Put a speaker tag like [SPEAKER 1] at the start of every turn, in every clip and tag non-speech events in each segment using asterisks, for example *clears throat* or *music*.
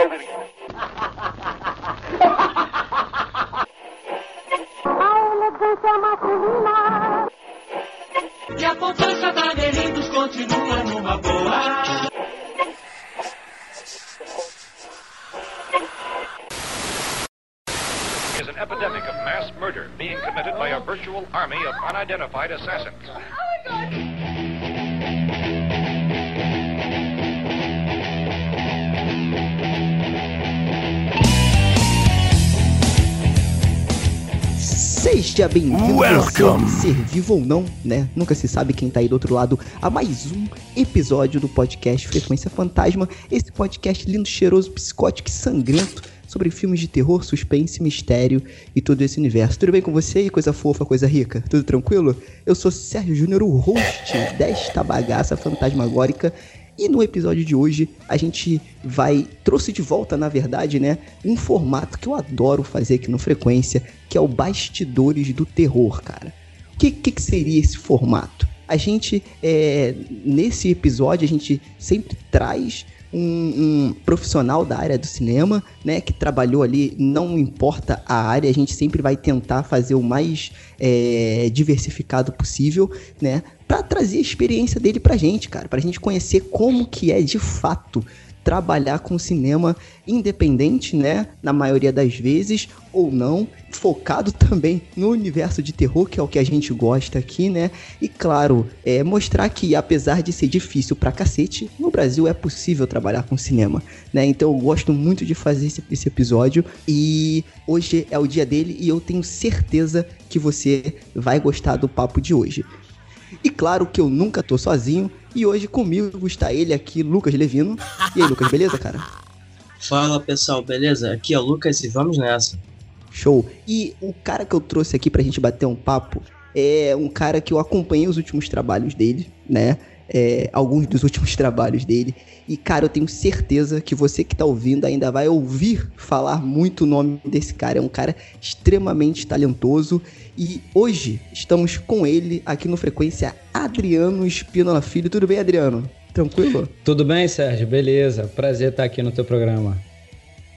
[SPEAKER 1] E a da continua numa boa.
[SPEAKER 2] is an epidemic of mass murder being committed by a virtual army of unidentified assassins.
[SPEAKER 3] Seja bem-vindo, ser vivo ou não, né? Nunca se sabe quem tá aí do outro lado a mais um episódio do podcast Frequência Fantasma. Esse podcast lindo, cheiroso, psicótico e sangrento sobre filmes de terror, suspense, mistério e todo esse universo. Tudo bem com você aí, coisa fofa, coisa rica? Tudo tranquilo? Eu sou Sérgio Júnior, o host desta bagaça fantasmagórica e no episódio de hoje a gente vai trouxe de volta, na verdade, né, um formato que eu adoro fazer aqui no Frequência, que é o Bastidores do Terror, cara. O que, que, que seria esse formato? A gente, é, nesse episódio, a gente sempre traz um, um profissional da área do cinema, né, que trabalhou ali, não importa a área, a gente sempre vai tentar fazer o mais é, diversificado possível, né, para trazer a experiência dele pra gente, cara, pra gente conhecer como que é de fato trabalhar com cinema independente, né? Na maioria das vezes, ou não, focado também no universo de terror, que é o que a gente gosta aqui, né? E claro, é mostrar que apesar de ser difícil pra cacete, no Brasil é possível trabalhar com cinema, né? Então eu gosto muito de fazer esse, esse episódio e hoje é o dia dele e eu tenho certeza que você vai gostar do papo de hoje. E claro que eu nunca tô sozinho. E hoje comigo está ele aqui, Lucas Levino. E aí, Lucas, beleza, cara? *laughs*
[SPEAKER 4] Fala pessoal, beleza? Aqui é o Lucas e vamos nessa.
[SPEAKER 3] Show. E o cara que eu trouxe aqui pra gente bater um papo é um cara que eu acompanhei os últimos trabalhos dele, né? É, alguns dos últimos trabalhos dele. E, cara, eu tenho certeza que você que tá ouvindo ainda vai ouvir falar muito o nome desse cara. É um cara extremamente talentoso. E hoje estamos com ele aqui no Frequência Adriano Espínola Filho. Tudo bem, Adriano? Tranquilo?
[SPEAKER 5] Tudo bem, Sérgio? Beleza. Prazer estar aqui no teu programa.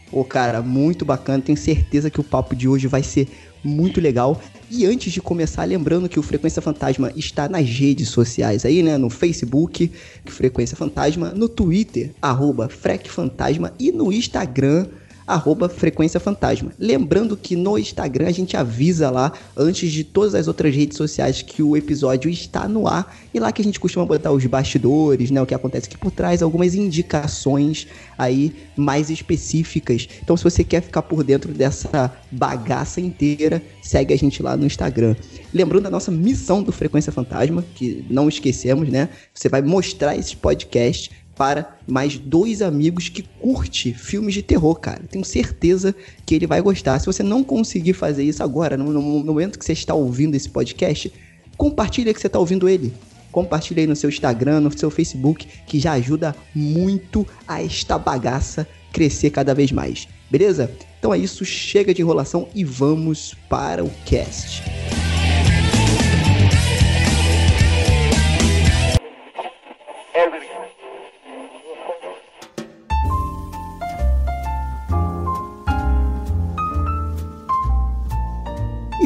[SPEAKER 3] Pô, cara, muito bacana. Tenho certeza que o papo de hoje vai ser muito legal. E antes de começar, lembrando que o Frequência Fantasma está nas redes sociais aí, né? No Facebook, Frequência Fantasma, no Twitter, arroba Frec Fantasma e no Instagram, arroba Frequência Fantasma. Lembrando que no Instagram a gente avisa lá, antes de todas as outras redes sociais, que o episódio está no ar. E lá que a gente costuma botar os bastidores, né? O que acontece aqui por trás, algumas indicações aí mais específicas. Então se você quer ficar por dentro dessa bagaça inteira, segue a gente lá no Instagram. Lembrando a nossa missão do Frequência Fantasma, que não esquecemos, né? Você vai mostrar esse podcast para mais dois amigos que curte filmes de terror, cara. Tenho certeza que ele vai gostar. Se você não conseguir fazer isso agora, no, no momento que você está ouvindo esse podcast, compartilha que você está ouvindo ele. Compartilha aí no seu Instagram, no seu Facebook, que já ajuda muito a esta bagaça crescer cada vez mais. Beleza? Então é isso, chega de enrolação e vamos para o cast.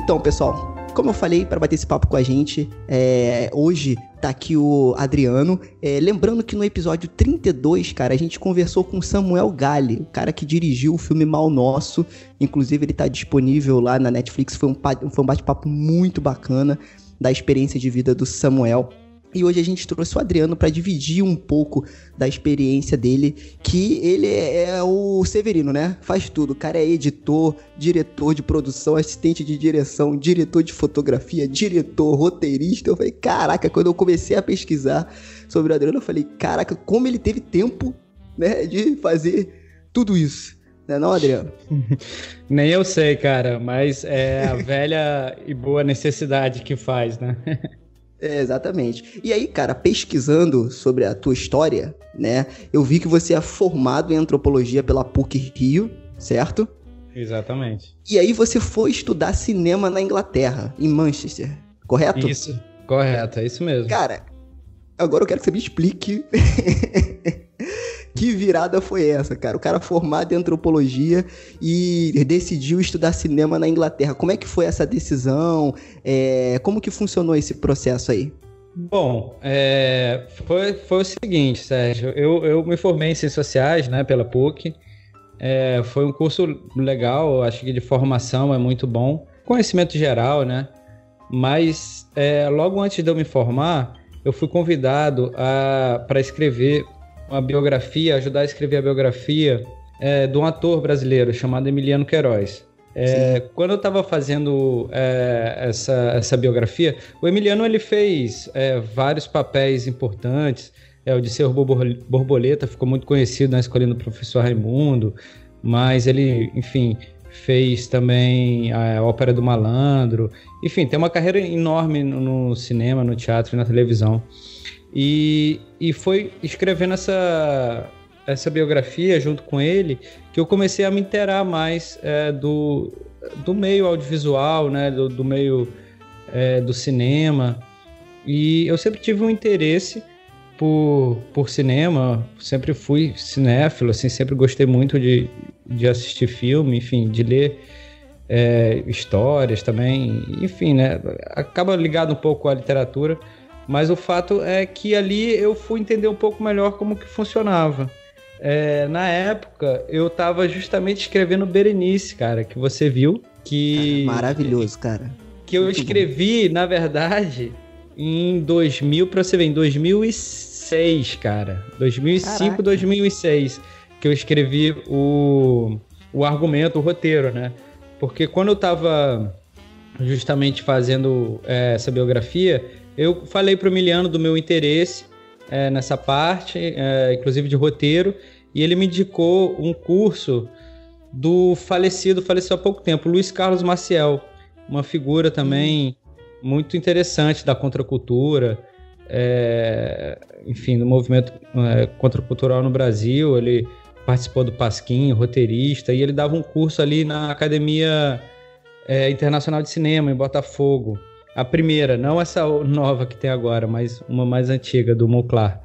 [SPEAKER 3] Então, pessoal, como eu falei, para bater esse papo com a gente, é, hoje tá aqui o Adriano. É, lembrando que no episódio 32, cara, a gente conversou com Samuel Gale, o cara que dirigiu o filme Mal Nosso. Inclusive, ele tá disponível lá na Netflix. Foi um, foi um bate-papo muito bacana da experiência de vida do Samuel. E hoje a gente trouxe o Adriano para dividir um pouco da experiência dele, que ele é o Severino, né? Faz tudo. O cara é editor, diretor de produção, assistente de direção, diretor de fotografia, diretor, roteirista. Eu falei, caraca, quando eu comecei a pesquisar sobre o Adriano, eu falei, caraca, como ele teve tempo, né, de fazer tudo isso. Não é não, Adriano? *laughs*
[SPEAKER 5] Nem eu sei, cara, mas é a *laughs* velha e boa necessidade que faz, né? *laughs*
[SPEAKER 3] É, exatamente. E aí, cara, pesquisando sobre a tua história, né, eu vi que você é formado em antropologia pela PUC Rio, certo?
[SPEAKER 5] Exatamente.
[SPEAKER 3] E aí você foi estudar cinema na Inglaterra, em Manchester, correto?
[SPEAKER 5] Isso, correto, é isso mesmo.
[SPEAKER 3] Cara, agora eu quero que você me explique *laughs* que virada foi essa, cara? O cara formado em antropologia e decidiu estudar cinema na Inglaterra. Como é que foi essa decisão? É, como que funcionou esse processo aí?
[SPEAKER 5] Bom, é, foi, foi o seguinte, Sérgio. Eu, eu me formei em Ciências Sociais, né, pela PUC. É, foi um curso legal, acho que de formação é muito bom. Conhecimento geral, né? Mas é, logo antes de eu me formar, eu fui convidado para escrever uma biografia, ajudar a escrever a biografia é, de um ator brasileiro chamado Emiliano Queiroz. É, quando eu estava fazendo é, essa, essa biografia, o Emiliano ele fez é, vários papéis importantes. É, o de ser borboleta ficou muito conhecido na escola do professor Raimundo, mas ele, enfim, fez também a Ópera do Malandro. Enfim, tem uma carreira enorme no, no cinema, no teatro e na televisão. E, e foi escrevendo essa, essa biografia junto com ele que eu comecei a me interar mais é, do, do meio audiovisual, né, do, do meio é, do cinema. E eu sempre tive um interesse por, por cinema, sempre fui cinéfilo, assim, sempre gostei muito de, de assistir filme, enfim, de ler é, histórias também, enfim, né, acaba ligado um pouco à literatura, mas o fato é que ali eu fui entender um pouco melhor como que funcionava. É, na época, eu tava justamente escrevendo Berenice, cara, que você viu. Que.
[SPEAKER 3] Maravilhoso, cara.
[SPEAKER 5] Que eu Muito escrevi, bom. na verdade, em 2000, pra você ver, em 2006, cara. 2005, Caraca. 2006. Que eu escrevi o, o argumento, o roteiro, né? Porque quando eu tava justamente fazendo é, essa biografia, eu falei pro Emiliano do meu interesse é, nessa parte, é, inclusive de roteiro, e ele me indicou um curso do falecido, faleceu há pouco tempo, Luiz Carlos Maciel, uma figura também muito interessante da contracultura, é, enfim, do movimento é, contracultural no Brasil. Ele participou do Pasquim, roteirista, e ele dava um curso ali na Academia é, Internacional de Cinema, em Botafogo. A primeira, não essa nova que tem agora, mas uma mais antiga, do Monclar.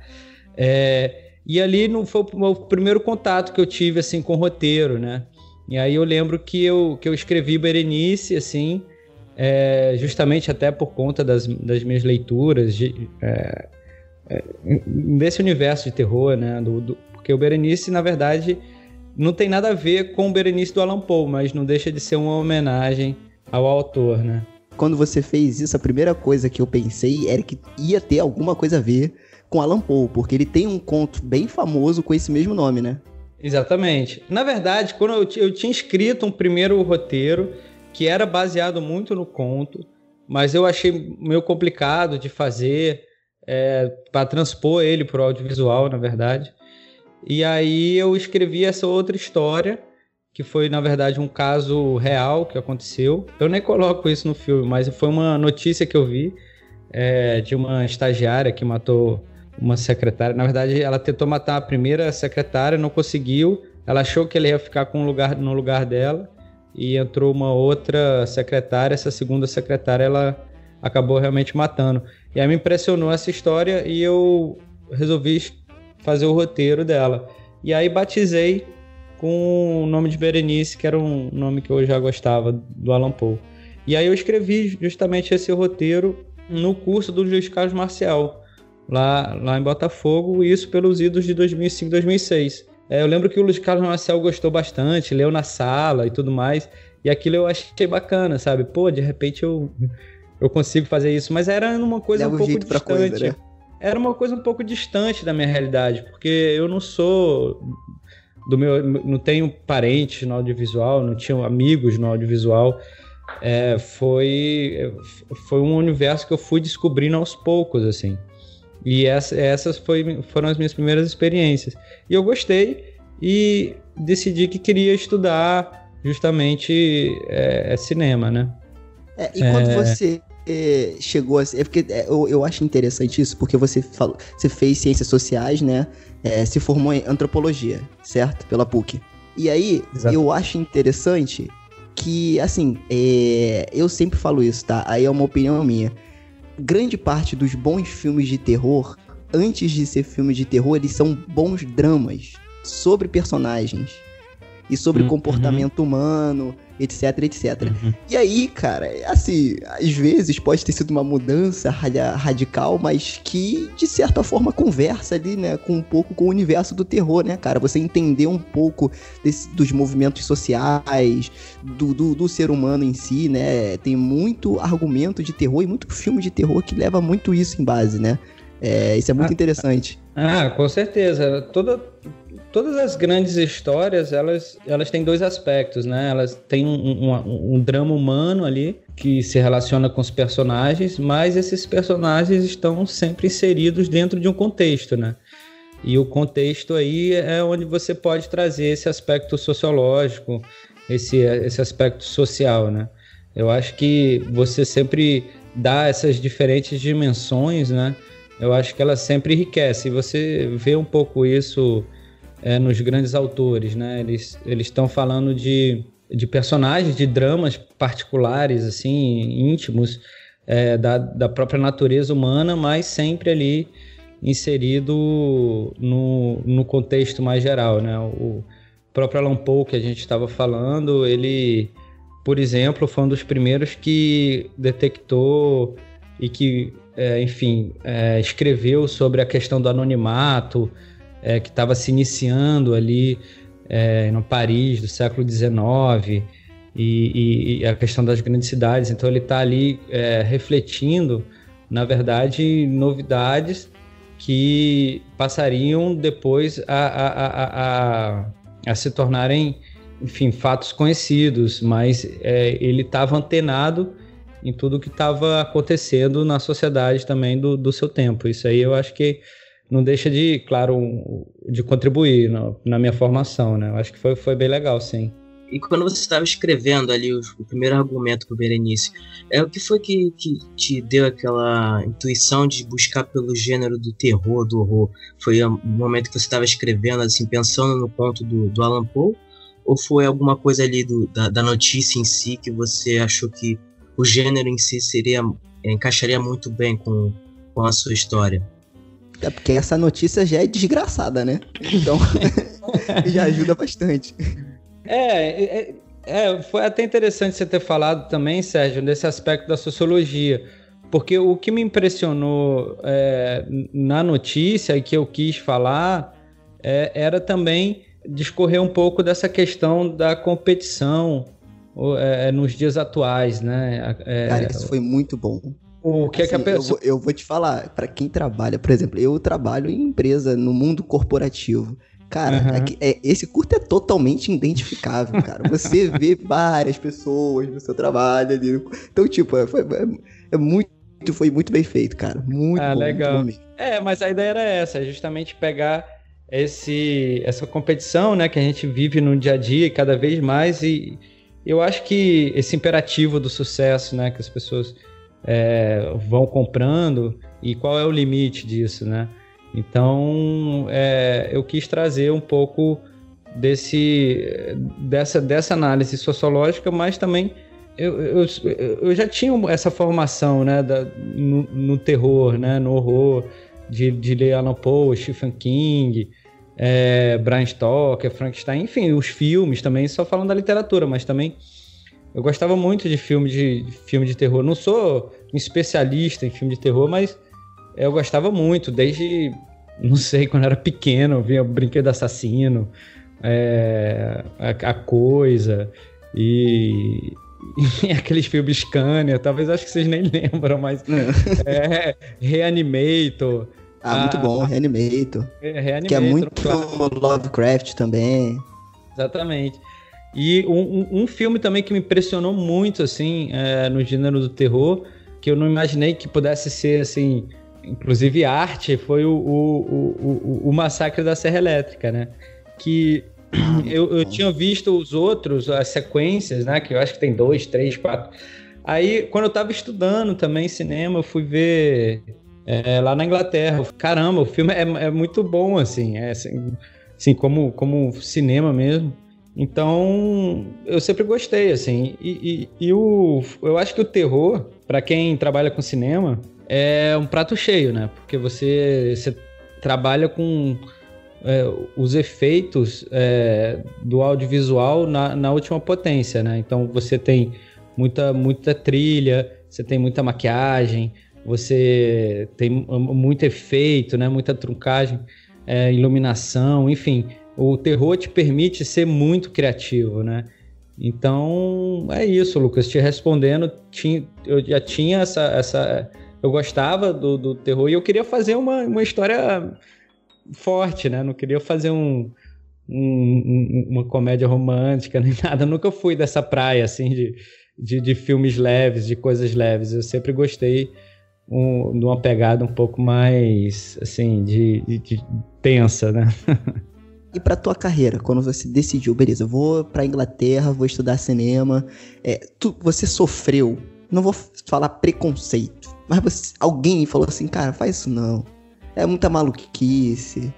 [SPEAKER 5] É, e ali não foi o primeiro contato que eu tive assim com roteiro, né? E aí eu lembro que eu, que eu escrevi Berenice, assim, é, justamente até por conta das, das minhas leituras de, é, é, desse universo de terror, né? Do, do, porque o Berenice, na verdade, não tem nada a ver com o Berenice do Alan Poe, mas não deixa de ser uma homenagem ao autor, né?
[SPEAKER 3] Quando você fez isso, a primeira coisa que eu pensei era que ia ter alguma coisa a ver com Alan Poe, porque ele tem um conto bem famoso com esse mesmo nome, né?
[SPEAKER 5] Exatamente. Na verdade, quando eu, eu tinha escrito um primeiro roteiro que era baseado muito no conto, mas eu achei meio complicado de fazer é, para transpor ele para o audiovisual, na verdade. E aí eu escrevi essa outra história que foi na verdade um caso real que aconteceu. Eu nem coloco isso no filme, mas foi uma notícia que eu vi é, de uma estagiária que matou uma secretária. Na verdade, ela tentou matar a primeira secretária, não conseguiu. Ela achou que ele ia ficar com um lugar, no lugar dela e entrou uma outra secretária. Essa segunda secretária ela acabou realmente matando. E aí me impressionou essa história e eu resolvi fazer o roteiro dela. E aí batizei com o nome de Berenice, que era um nome que eu já gostava do Alan Poe. E aí eu escrevi justamente esse roteiro no curso do Luiz Carlos Marcial, lá, lá em Botafogo, e isso pelos idos de 2005 2006. É, eu lembro que o Luiz Carlos Marcial gostou bastante, leu na sala e tudo mais, e aquilo eu achei bacana, sabe? Pô, de repente eu, eu consigo fazer isso, mas era uma coisa Leva um pouco distante. Coisa, né? Era uma coisa um pouco distante da minha realidade, porque eu não sou do meu, não tenho parentes no audiovisual, não tinha amigos no audiovisual. É, foi, foi um universo que eu fui descobrindo aos poucos, assim. E essa, essas foi, foram as minhas primeiras experiências. E eu gostei e decidi que queria estudar justamente é, cinema, né?
[SPEAKER 3] É, e quando é. você é, chegou a. É porque é, eu, eu acho interessante isso, porque você falou, você fez ciências sociais, né? É, se formou em antropologia, certo? Pela PUC. E aí, Exato. eu acho interessante que, assim, é, eu sempre falo isso, tá? Aí é uma opinião minha. Grande parte dos bons filmes de terror, antes de ser filme de terror, eles são bons dramas. sobre personagens e sobre
[SPEAKER 5] Uhum.
[SPEAKER 3] comportamento humano, etc, etc.
[SPEAKER 5] Uhum.
[SPEAKER 3] E aí, cara, assim, às vezes pode ter sido uma mudança ra- radical, mas que de certa forma conversa ali, né, com um pouco com o universo do terror, né, cara? Você entender um pouco desse- dos movimentos sociais, do, do, do ser humano em si, né? Tem muito argumento de terror e muito filme de terror que leva muito isso em base, né? É, isso é muito
[SPEAKER 5] Ah,
[SPEAKER 3] interessante.
[SPEAKER 5] Ah, com certeza. Toda, todas as grandes histórias, elas, elas têm dois aspectos, né? Elas têm um, um- um drama humano ali que se relaciona com os personagens, mas esses personagens estão sempre inseridos dentro de um contexto, né? E o contexto aí é onde você pode trazer esse aspecto sociológico, esse, esse aspecto social, né? Eu acho que você sempre dá essas diferentes dimensões, né? Eu acho que ela sempre enriquece. E você vê um pouco isso é, nos grandes autores, né? Eles estão falando de, de personagens, de dramas particulares, assim, íntimos é, da, da própria natureza humana, mas sempre ali inserido no, no contexto mais geral, né? O próprio Alan Poe que a gente estava falando, ele, por exemplo, foi um dos primeiros que detectou e que, é, enfim, é, escreveu sobre a questão do anonimato, é, que estava se iniciando ali é, no Paris do século XIX e, e- a questão das grandes cidades. Então ele está ali é, refletindo, na verdade, novidades que passariam depois a, a, a, a se tornarem, enfim, fatos conhecidos, mas é, ele estava antenado em tudo que estava acontecendo na sociedade também do, do seu tempo. Isso aí eu acho que não deixa de, claro, de contribuir na, na minha formação, né? Eu acho que foi, foi bem legal, sim.
[SPEAKER 4] E quando você estava escrevendo ali o, o primeiro argumento pro Berenice, é o que foi que, que te deu aquela intuição de buscar pelo gênero do terror, do horror? Foi o momento que você estava escrevendo, assim, pensando no conto do, do Alan Poe? Ou foi alguma coisa ali do, da, da notícia em si que você achou que o gênero em si seria encaixaria muito bem com, com a sua história?
[SPEAKER 3] É porque essa notícia já é desgraçada, né? Então *laughs* já ajuda bastante.
[SPEAKER 5] É, é, é, foi até interessante você ter falado também, Sérgio, desse aspecto da sociologia, porque o que me impressionou é, na notícia e que eu quis falar é, era também discorrer um pouco dessa questão da competição é, nos dias atuais, né? É,
[SPEAKER 3] Cara, isso foi muito bom.
[SPEAKER 5] O que é que a
[SPEAKER 3] Assim, eu,
[SPEAKER 5] pessoa.
[SPEAKER 3] vou, eu vou te falar, pra quem trabalha, por exemplo, eu trabalho em empresa no mundo corporativo. Cara,
[SPEAKER 5] Aham.
[SPEAKER 3] aqui- é, esse curto é totalmente identificável, cara. Você *laughs* vê várias pessoas no seu trabalho ali. Então, tipo, é, foi, é- é muito, foi muito bem feito, cara. Muito
[SPEAKER 5] Ah,
[SPEAKER 3] bom,
[SPEAKER 5] legal.
[SPEAKER 3] muito.
[SPEAKER 5] É, mas a ideia era essa, é justamente pegar esse, essa competição, né, que a gente vive no dia a dia cada vez mais e eu acho que esse imperativo do sucesso, né, que as pessoas é, vão comprando e qual é o limite disso, né? Então, é, eu quis trazer um pouco desse dessa, dessa análise sociológica, mas também eu, eu, eu já tinha essa formação, né, da, no, no terror, né, no horror de, de ler Alan Poe, Stephen King, é, Bram Stoker, Frankenstein, enfim, os filmes também, só falando da literatura, mas também eu gostava muito de filme de, de filme de terror. Não sou um especialista em filme de terror, mas eu gostava muito, desde, não sei, *laughs* quando era pequeno, via Brinquedo Assassino, é, a, a Coisa, e, *laughs* e aqueles filmes Scania, talvez acho que vocês nem *laughs* lembram, mas é, Reanimator,
[SPEAKER 3] Ah, muito
[SPEAKER 5] Ah,
[SPEAKER 3] bom, Reanimator.
[SPEAKER 5] é, Reanimator,
[SPEAKER 3] Que é muito. Lovecraft também.
[SPEAKER 5] Exatamente. E um, um- um filme também que me impressionou muito, assim, é, no gênero do terror, que eu não imaginei que pudesse ser, assim, inclusive arte, foi o, o, o, o, Massacre da Serra Elétrica, né? Que *clears throat* eu, eu tinha visto os outros, as sequências, né? Que eu acho que tem dois, três, quatro. Aí, quando eu tava estudando também cinema, eu fui ver é, lá na Inglaterra. Caramba, o filme é, é muito bom, assim, é, assim, assim, como, como cinema mesmo. Então, eu sempre gostei, assim. E, e- e o, eu acho que o terror, para quem trabalha com cinema, é um prato cheio, né? Porque você, você trabalha com é, os efeitos é, do audiovisual na, na última potência, né? Então você tem muita, muita trilha, você tem muita maquiagem, você tem muito efeito, né? Muita truncagem, é, iluminação, enfim. O terror te permite ser muito criativo, né? Então é isso, Lucas. Te respondendo, tinha, eu já tinha essa, essa eu gostava do, do terror e eu queria fazer uma, uma história forte, né? Não queria fazer um, um, uma comédia romântica *laughs* nem nada. Eu nunca fui dessa praia, assim, de, de, de, filmes leves, de coisas leves. Eu sempre gostei um, de uma pegada um pouco mais, assim, de, de, de tensa, né? *laughs*
[SPEAKER 3] E para tua carreira, quando você decidiu, beleza, vou para Inglaterra, vou estudar cinema, é, tu, você sofreu, não vou falar preconceito, mas você, alguém falou assim, cara, faz isso não. É muita maluquice,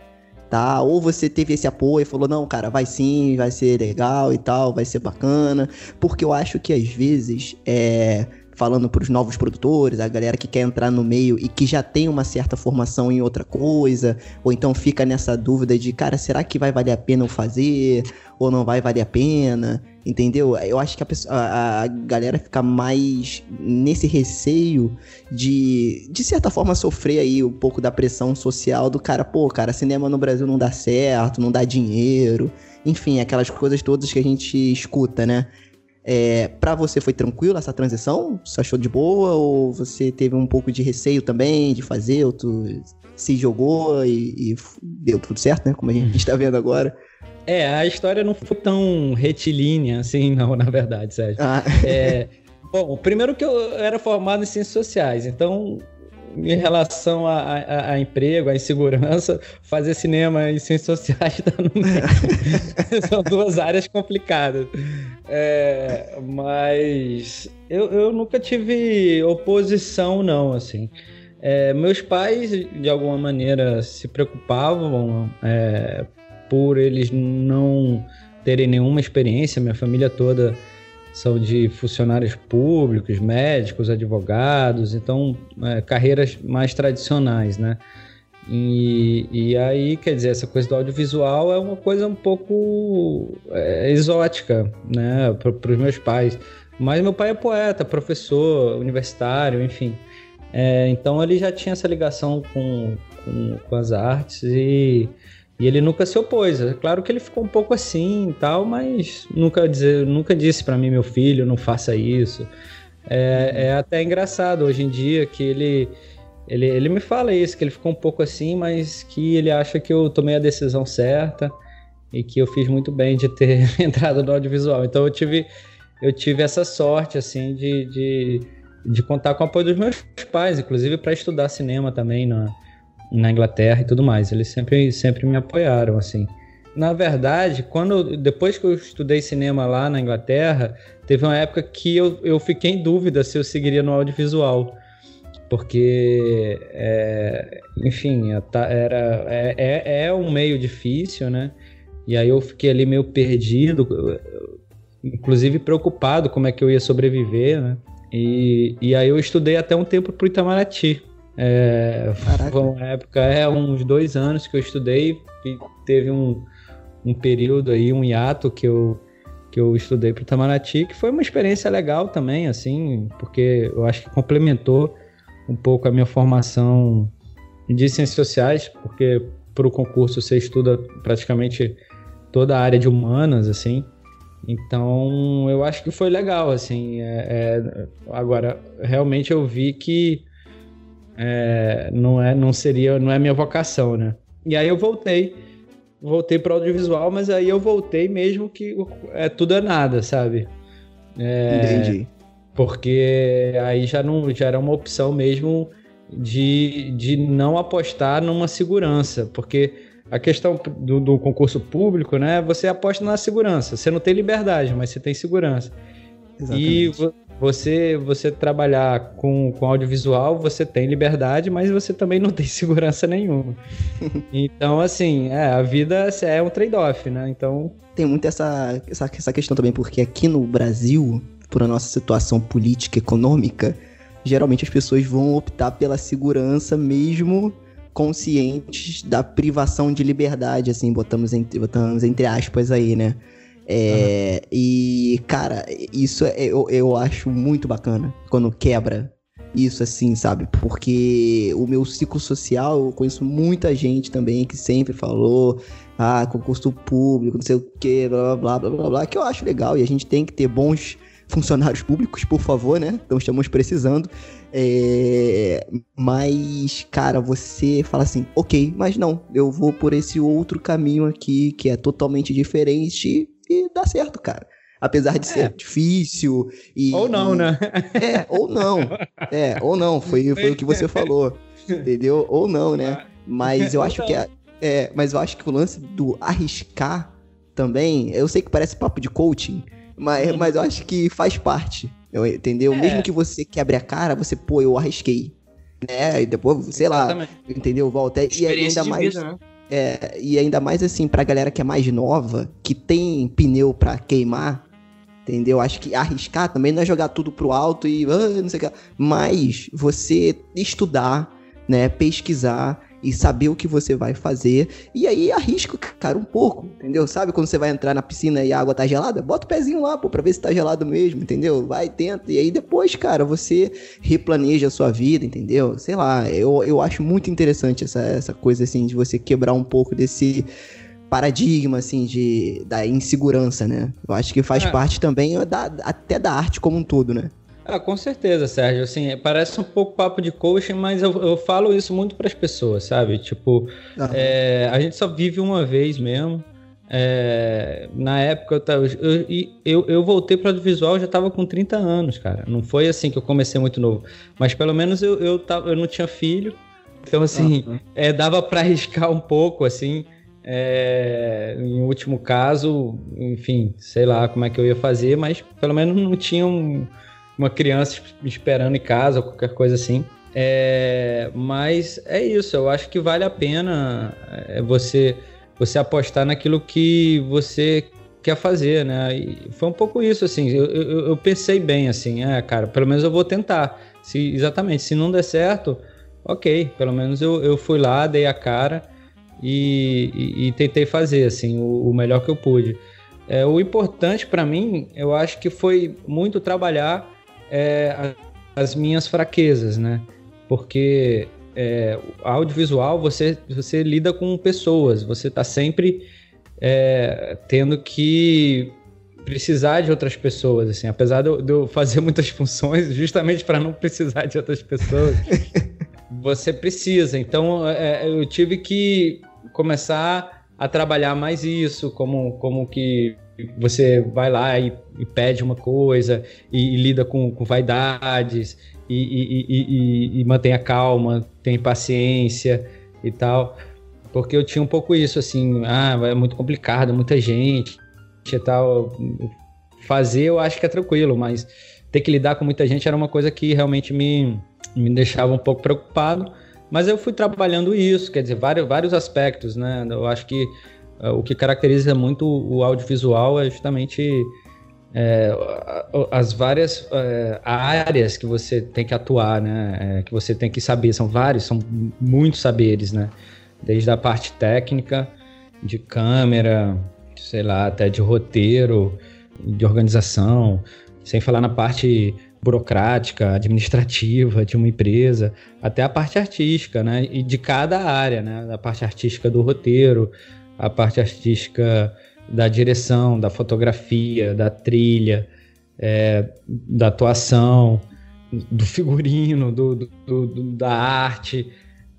[SPEAKER 3] tá? Ou você teve esse apoio e falou, não, cara, vai sim, vai ser legal e tal, vai ser bacana. Porque eu acho que às vezes é falando para os novos produtores, a galera que quer entrar no meio e que já tem uma certa formação em outra coisa, ou então fica nessa dúvida de, cara, será que vai valer a pena eu fazer ou não vai valer a pena? Entendeu? Eu acho que a, pessoa, a, a galera fica mais nesse receio de, de certa forma, sofrer aí um pouco da pressão social do cara, pô, cara, cinema no Brasil não dá certo, não dá dinheiro, enfim, aquelas coisas todas que a gente escuta, né? É, para você foi tranquilo essa transição? Você achou de boa? Ou você teve um pouco de receio também de fazer? Ou tu se jogou e, e deu tudo certo, né? Como a gente está vendo agora.
[SPEAKER 5] É, a história não foi tão retilínea assim, não, *laughs* na verdade, Sérgio. Ah. É, bom, primeiro que eu era formado em ciências sociais, então em relação a, a, a, emprego, a insegurança, fazer cinema e ciências sociais tá no meio. *laughs* São duas áreas complicadas. É, mas eu, eu nunca tive oposição, não, assim. É, meus pais, de alguma maneira, se preocupavam é, por eles não terem nenhuma experiência, minha família toda são de funcionários públicos, médicos, advogados, então é, carreiras mais tradicionais, né? E, e aí, quer dizer, essa coisa do audiovisual é uma coisa um pouco é, exótica, né, para os meus pais. Mas meu pai é poeta, professor, universitário, enfim. É, então ele já tinha essa ligação com, com, com as artes e e ele nunca se opôs. É claro que ele ficou um pouco assim e tal, mas nunca, dizer, nunca disse para mim, meu filho, não faça isso. É, é, até engraçado hoje em dia que ele, ele, ele me fala isso, que ele ficou um pouco assim, mas que ele acha que eu tomei a decisão certa e que eu fiz muito bem de ter *laughs* entrado no audiovisual. Então eu tive, eu tive essa sorte, assim, de, de, de contar com o apoio dos meus pais, inclusive para estudar cinema também na, na Inglaterra e tudo mais. Eles sempre, sempre me apoiaram, assim. Na verdade, quando depois que eu estudei cinema lá na Inglaterra, teve uma época que eu, eu fiquei em dúvida se eu seguiria no audiovisual. Porque, é, enfim, era, é, é, é um meio difícil, né? E aí eu fiquei ali meio perdido, inclusive preocupado como é que eu ia sobreviver, né? E, e aí eu estudei até um tempo pro Itamaraty, é, foi uma época, é uns dois anos que eu estudei e teve um, um período aí, um hiato que eu, que eu estudei para o Itamaraty, que foi uma experiência legal também, assim, porque eu acho que complementou um pouco a minha formação de ciências sociais, porque para o concurso você estuda praticamente toda a área de humanas, assim. Então, eu acho que foi legal, assim. É, é, agora, realmente eu vi que é, não é, não seria, não é minha vocação, né? E aí eu voltei, voltei para audiovisual, mas aí eu voltei mesmo que é tudo é nada, sabe? É, Entendi. Porque aí já não, já era uma opção mesmo de, de não apostar numa segurança, porque a questão do, do, concurso público, né? Você aposta na segurança. Você não tem liberdade, mas você tem segurança. Exatamente. E você você trabalhar com, com audiovisual, você tem liberdade, mas você também não *laughs* tem segurança nenhuma. então, assim, é, a vida é um trade-off, né? Então.
[SPEAKER 3] Tem muito essa, essa, essa questão também, porque aqui no Brasil, por a nossa situação política econômica, geralmente as pessoas vão optar pela segurança mesmo conscientes da privação de liberdade, assim, botamos entre, botamos entre aspas aí, né? É, uhum. E, cara, isso é, eu, eu acho muito bacana quando quebra isso, assim, sabe? Porque o meu ciclo social, eu conheço muita gente também que sempre falou, ah, concurso público, não sei o que, blá, blá, blá, blá, blá, que eu acho legal e a gente tem que ter bons funcionários públicos, por favor, né? Então estamos precisando. É... Mas, cara, você fala assim, ok, mas não, eu vou por esse outro caminho aqui que é totalmente diferente e dá certo, cara. Apesar de ser é. difícil e.
[SPEAKER 5] Ou não,
[SPEAKER 3] e...
[SPEAKER 5] né?
[SPEAKER 3] É, ou não. É, ou não. Foi, foi o que você falou. Entendeu? Ou não, né? Mas eu acho que é, é, mas eu acho que o lance do arriscar também, eu sei que parece papo de coaching, mas, mas eu acho que faz parte. Entendeu? É. Mesmo que você quebre a cara, você, pô, eu arrisquei. Né? E depois, sei Exatamente. lá, entendeu? Volta. E ainda mais. Vida, né? É, e ainda mais assim, pra galera que é mais nova, que tem pneu pra queimar, Entendeu? Acho que arriscar também não é jogar tudo pro alto e ah, não sei o que. Mas você estudar, né? Pesquisar e saber o que você vai fazer. E aí arrisca, cara, um pouco, entendeu? Sabe quando você vai entrar na piscina e a água tá gelada? Bota o pezinho lá, pô, pra ver se tá gelado mesmo, entendeu? Vai, tenta. E aí depois, cara, você replaneja a sua vida, entendeu? Sei lá, eu, eu acho muito interessante essa, essa coisa, assim, de você quebrar um pouco desse paradigma, assim, de, da insegurança, né? Eu acho que faz é. parte também da, até da arte como um todo, né?
[SPEAKER 5] Ah, com certeza, Sérgio. Assim, parece um pouco papo de coaching, mas eu, eu falo isso muito para as pessoas, sabe? Tipo, é, a gente só vive uma vez mesmo. É, na época eu, tava, eu, eu, eu voltei para o audiovisual já estava com 30 anos, cara. Não foi assim que eu comecei muito novo. Mas pelo menos eu, eu, tava, eu não tinha filho. Então, assim, uhum. é, dava para arriscar um pouco, assim. É, em último caso, enfim, sei lá como é que eu ia fazer, mas pelo menos não tinha um, uma criança esperando em casa ou qualquer coisa assim. É, mas é isso, eu acho que vale a pena é, você você apostar naquilo que você quer fazer, né? E foi um pouco isso, assim. Eu, eu, eu pensei bem, assim, é, cara, pelo menos eu vou tentar. Se, exatamente, se não der certo, ok, pelo menos eu, eu fui lá, dei a cara e, e, e tentei fazer assim o, o, melhor que eu pude. É, o importante para mim, eu acho que foi muito trabalhar é, as minhas fraquezas, né? Porque é, audiovisual você, você lida com pessoas, você está sempre é, tendo que precisar de outras pessoas, assim, apesar de eu, de eu fazer muitas *laughs* funções justamente para não precisar de outras pessoas, *laughs* você precisa. Então é, eu tive que começar a trabalhar mais isso, como, como que você vai lá e, e pede uma coisa e, e lida com, com vaidades e, e, mantém a calma, tem paciência e tal. Porque eu tinha um pouco isso, assim, ah, é muito complicado, muita gente e tal. Fazer eu acho que é tranquilo, mas ter que lidar com muita gente era uma coisa que realmente me, me deixava um pouco preocupado. Mas eu fui trabalhando isso, quer dizer, vários, vários aspectos, né? Eu acho que o que caracteriza muito o audiovisual é justamente é, as várias é, áreas que você tem que atuar, né? É, que você tem que saber, são vários, são muitos saberes, né? Desde a parte técnica, de câmera, sei lá, até de roteiro, de organização, sem falar na parte burocrática, administrativa de uma empresa, até a parte artística, né? E de cada área, né? A parte artística do roteiro, a parte artística da direção, da fotografia, da trilha, é, da atuação, do figurino, do, do, do da arte.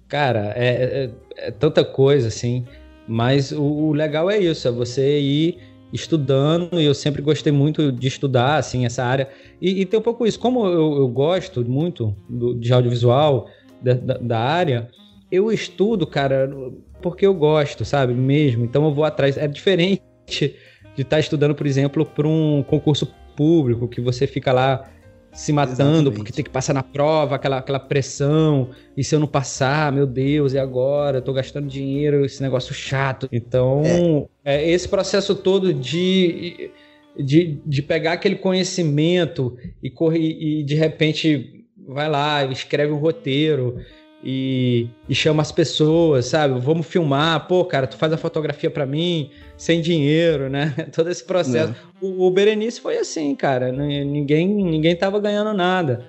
[SPEAKER 5] Cara, é, é, é, tanta coisa assim. Mas o, o legal é isso, é você ir estudando, e eu sempre gostei muito de estudar, assim, essa área. E, e tem um pouco isso, como eu, eu gosto muito do, de audiovisual, da, da, da, área, eu estudo, cara, porque eu gosto, sabe, mesmo. Então eu vou atrás. É diferente de estar tá estudando, por exemplo, para um concurso público, que você fica lá se matando Exatamente. porque tem que passar na prova, aquela, aquela pressão, e se eu não passar, meu Deus, e agora? Eu tô gastando dinheiro, esse negócio chato. Então, é. é esse processo todo de, de, de pegar aquele conhecimento e, correr, e de repente vai lá, escreve um roteiro e, e chama as pessoas, sabe? Vamos filmar, pô, cara, tu faz a fotografia para mim, sem dinheiro, né? *laughs* Todo esse processo. É. O, o, Berenice foi assim, cara, ninguém, ninguém tava ganhando nada.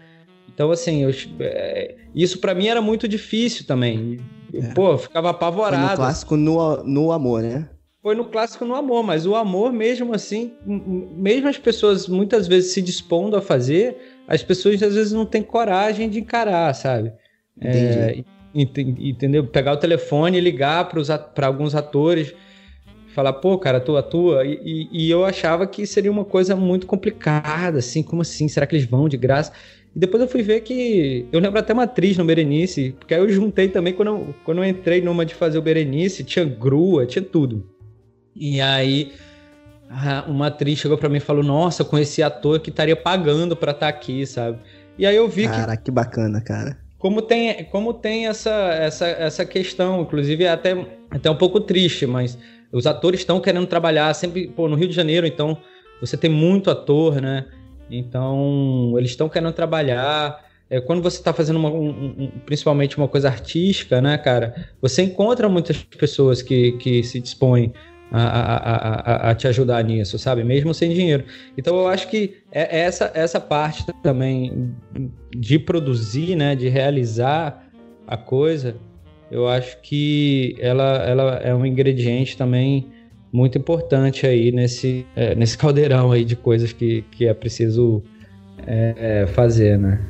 [SPEAKER 5] Então, assim, eu, é, isso para mim era muito difícil também. É. Pô, eu ficava apavorado. Foi
[SPEAKER 3] no clássico no, no amor, né?
[SPEAKER 5] Foi no clássico no amor, mas o amor mesmo assim, mesmo as pessoas muitas vezes se dispondo a fazer, as pessoas às vezes não têm coragem de encarar, sabe? É, entendeu? Pegar o telefone e ligar para alguns atores, falar, pô, cara, tu atua. E, e, eu achava que seria uma coisa muito complicada, assim, como assim? Será que eles vão de graça? E depois eu fui ver que. Eu lembro até uma atriz no Berenice, porque aí eu juntei também quando eu, quando eu entrei numa de fazer o Berenice, tinha grua, tinha tudo. E aí uma atriz chegou para mim e falou: Nossa, eu conheci ator que estaria pagando para estar tá aqui, sabe? E aí eu vi
[SPEAKER 3] que. Cara, que bacana, cara
[SPEAKER 5] como tem, como tem essa, essa, essa questão, inclusive é até, até um pouco triste, mas os atores estão querendo trabalhar sempre pô, no Rio de Janeiro, então você tem muito ator, né? Então eles estão querendo trabalhar. É, quando você está fazendo uma, um, um, principalmente uma coisa artística, né, cara? Você encontra muitas pessoas que, que se dispõem a, a, a, a, te ajudar nisso, sabe? Mesmo sem dinheiro. Então eu acho que é, é essa, essa parte também de produzir, né? De realizar a coisa, eu acho que ela, ela é um ingrediente também muito importante aí nesse, é, nesse caldeirão aí de coisas que, que é preciso é, é fazer, né?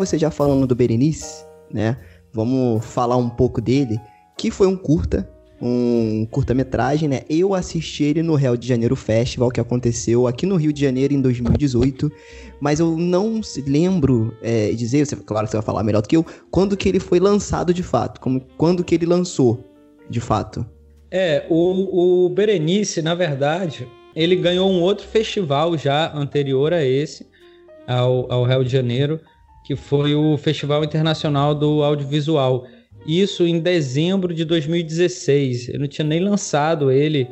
[SPEAKER 3] Você já falando do Berenice, né? Vamos falar um pouco dele, que foi um curta, um curta-metragem, né? Eu assisti ele no Rio de Janeiro Festival, que aconteceu aqui no Rio de Janeiro em 2018, mas eu não lembro é, dizer, você, claro que você vai falar melhor do que eu, quando que ele foi lançado de fato, como, quando que ele lançou de fato.
[SPEAKER 5] É, o, o Berenice, na verdade, ele ganhou um outro festival já anterior a esse, ao, ao Rio de Janeiro, que foi o Festival Internacional do Audiovisual. Isso em dezembro de 2016. Eu não tinha nem lançado ele,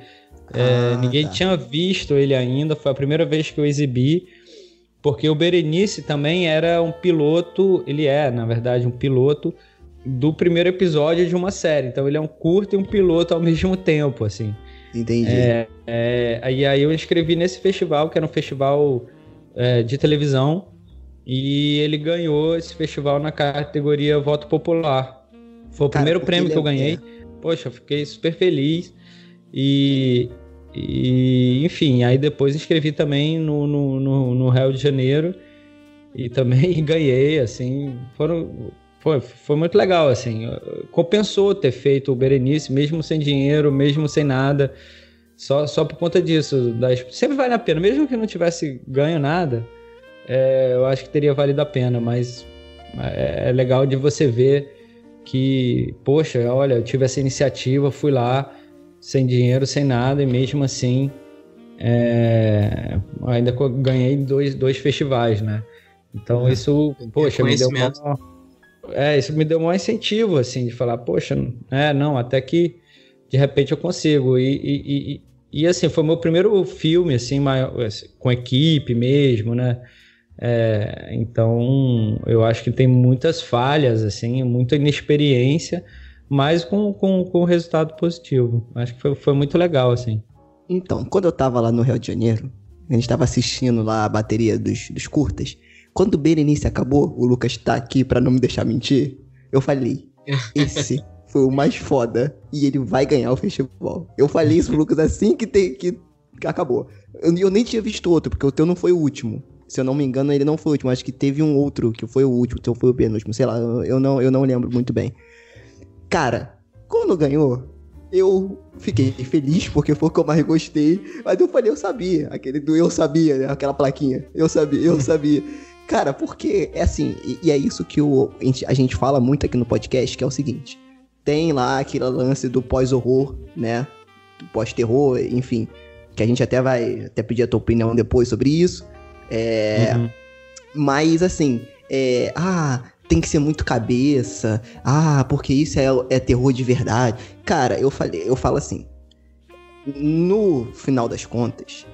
[SPEAKER 5] é, ah, é, ninguém tá. tinha visto ele ainda. Foi a primeira vez que eu exibi, porque o Berenice também era um piloto, ele é, na verdade, um piloto do primeiro episódio de uma série. Então ele é um curto e um piloto ao *laughs* mesmo tempo, assim.
[SPEAKER 3] Entendi.
[SPEAKER 5] É, é, aí, aí eu escrevi nesse festival, que era um festival é, de televisão, e ele ganhou esse festival na categoria Voto Popular. Foi o Cara, primeiro prêmio que eu ganhei. É. Poxa, eu fiquei super feliz. E, e enfim, aí depois inscrevi também no, no, no, no Rio de Janeiro e também *laughs* ganhei, assim, foram, foi, foi muito legal, assim, compensou ter feito o Berenice, mesmo sem dinheiro, mesmo sem nada, só, só por conta disso, das, sempre vale a pena, mesmo que não tivesse ganho nada, é, eu acho que teria valido a pena, mas é, é legal de você ver que, poxa, olha, eu tive essa iniciativa, fui lá sem dinheiro, sem nada, e mesmo assim é, ainda ganhei dois, dois festivais, né? Então uhum. isso, poxa, me deu uma, é, isso me deu um incentivo, assim, de falar, poxa, é, não, até que de repente eu consigo. E, e, e, e assim, foi meu primeiro filme, assim, maior, assim, com equipe mesmo, né? É, então, eu acho que tem muitas falhas, assim, muita inexperiência, mas com, com, com resultado positivo. Acho que foi, foi muito legal, assim.
[SPEAKER 3] Então, quando eu tava lá no Rio de Janeiro, a gente tava assistindo lá a bateria dos, dos curtas. Quando o Berenice acabou, o Lucas tá aqui para não me deixar mentir, eu falei, *laughs* esse foi o mais foda e ele vai ganhar o festival. Eu falei isso pro Lucas assim que, que acabou. Eu, eu nem tinha visto outro, porque o teu não foi o último. Se eu não me engano, ele não foi o último. Acho que teve um outro que foi o último, então foi o penúltimo. Sei lá, eu não, eu não lembro muito bem. Cara, quando ganhou, eu fiquei feliz porque foi o que eu mais gostei. Mas eu falei, eu sabia. Aquele do eu sabia, né? Aquela plaquinha. Eu sabia, eu sabia. Cara, porque é assim, e, e é isso que o, a gente fala muito aqui no podcast, que é o seguinte. Tem lá aquele lance do pós-horror, né? Do pós-terror, enfim. Que a gente até vai até pedir a tua opinião depois sobre isso. É, uhum. Mas assim, é, ah, tem que ser muito cabeça. Ah, porque isso é, é terror de verdade. Cara, eu falei, eu falo assim. No final das contas,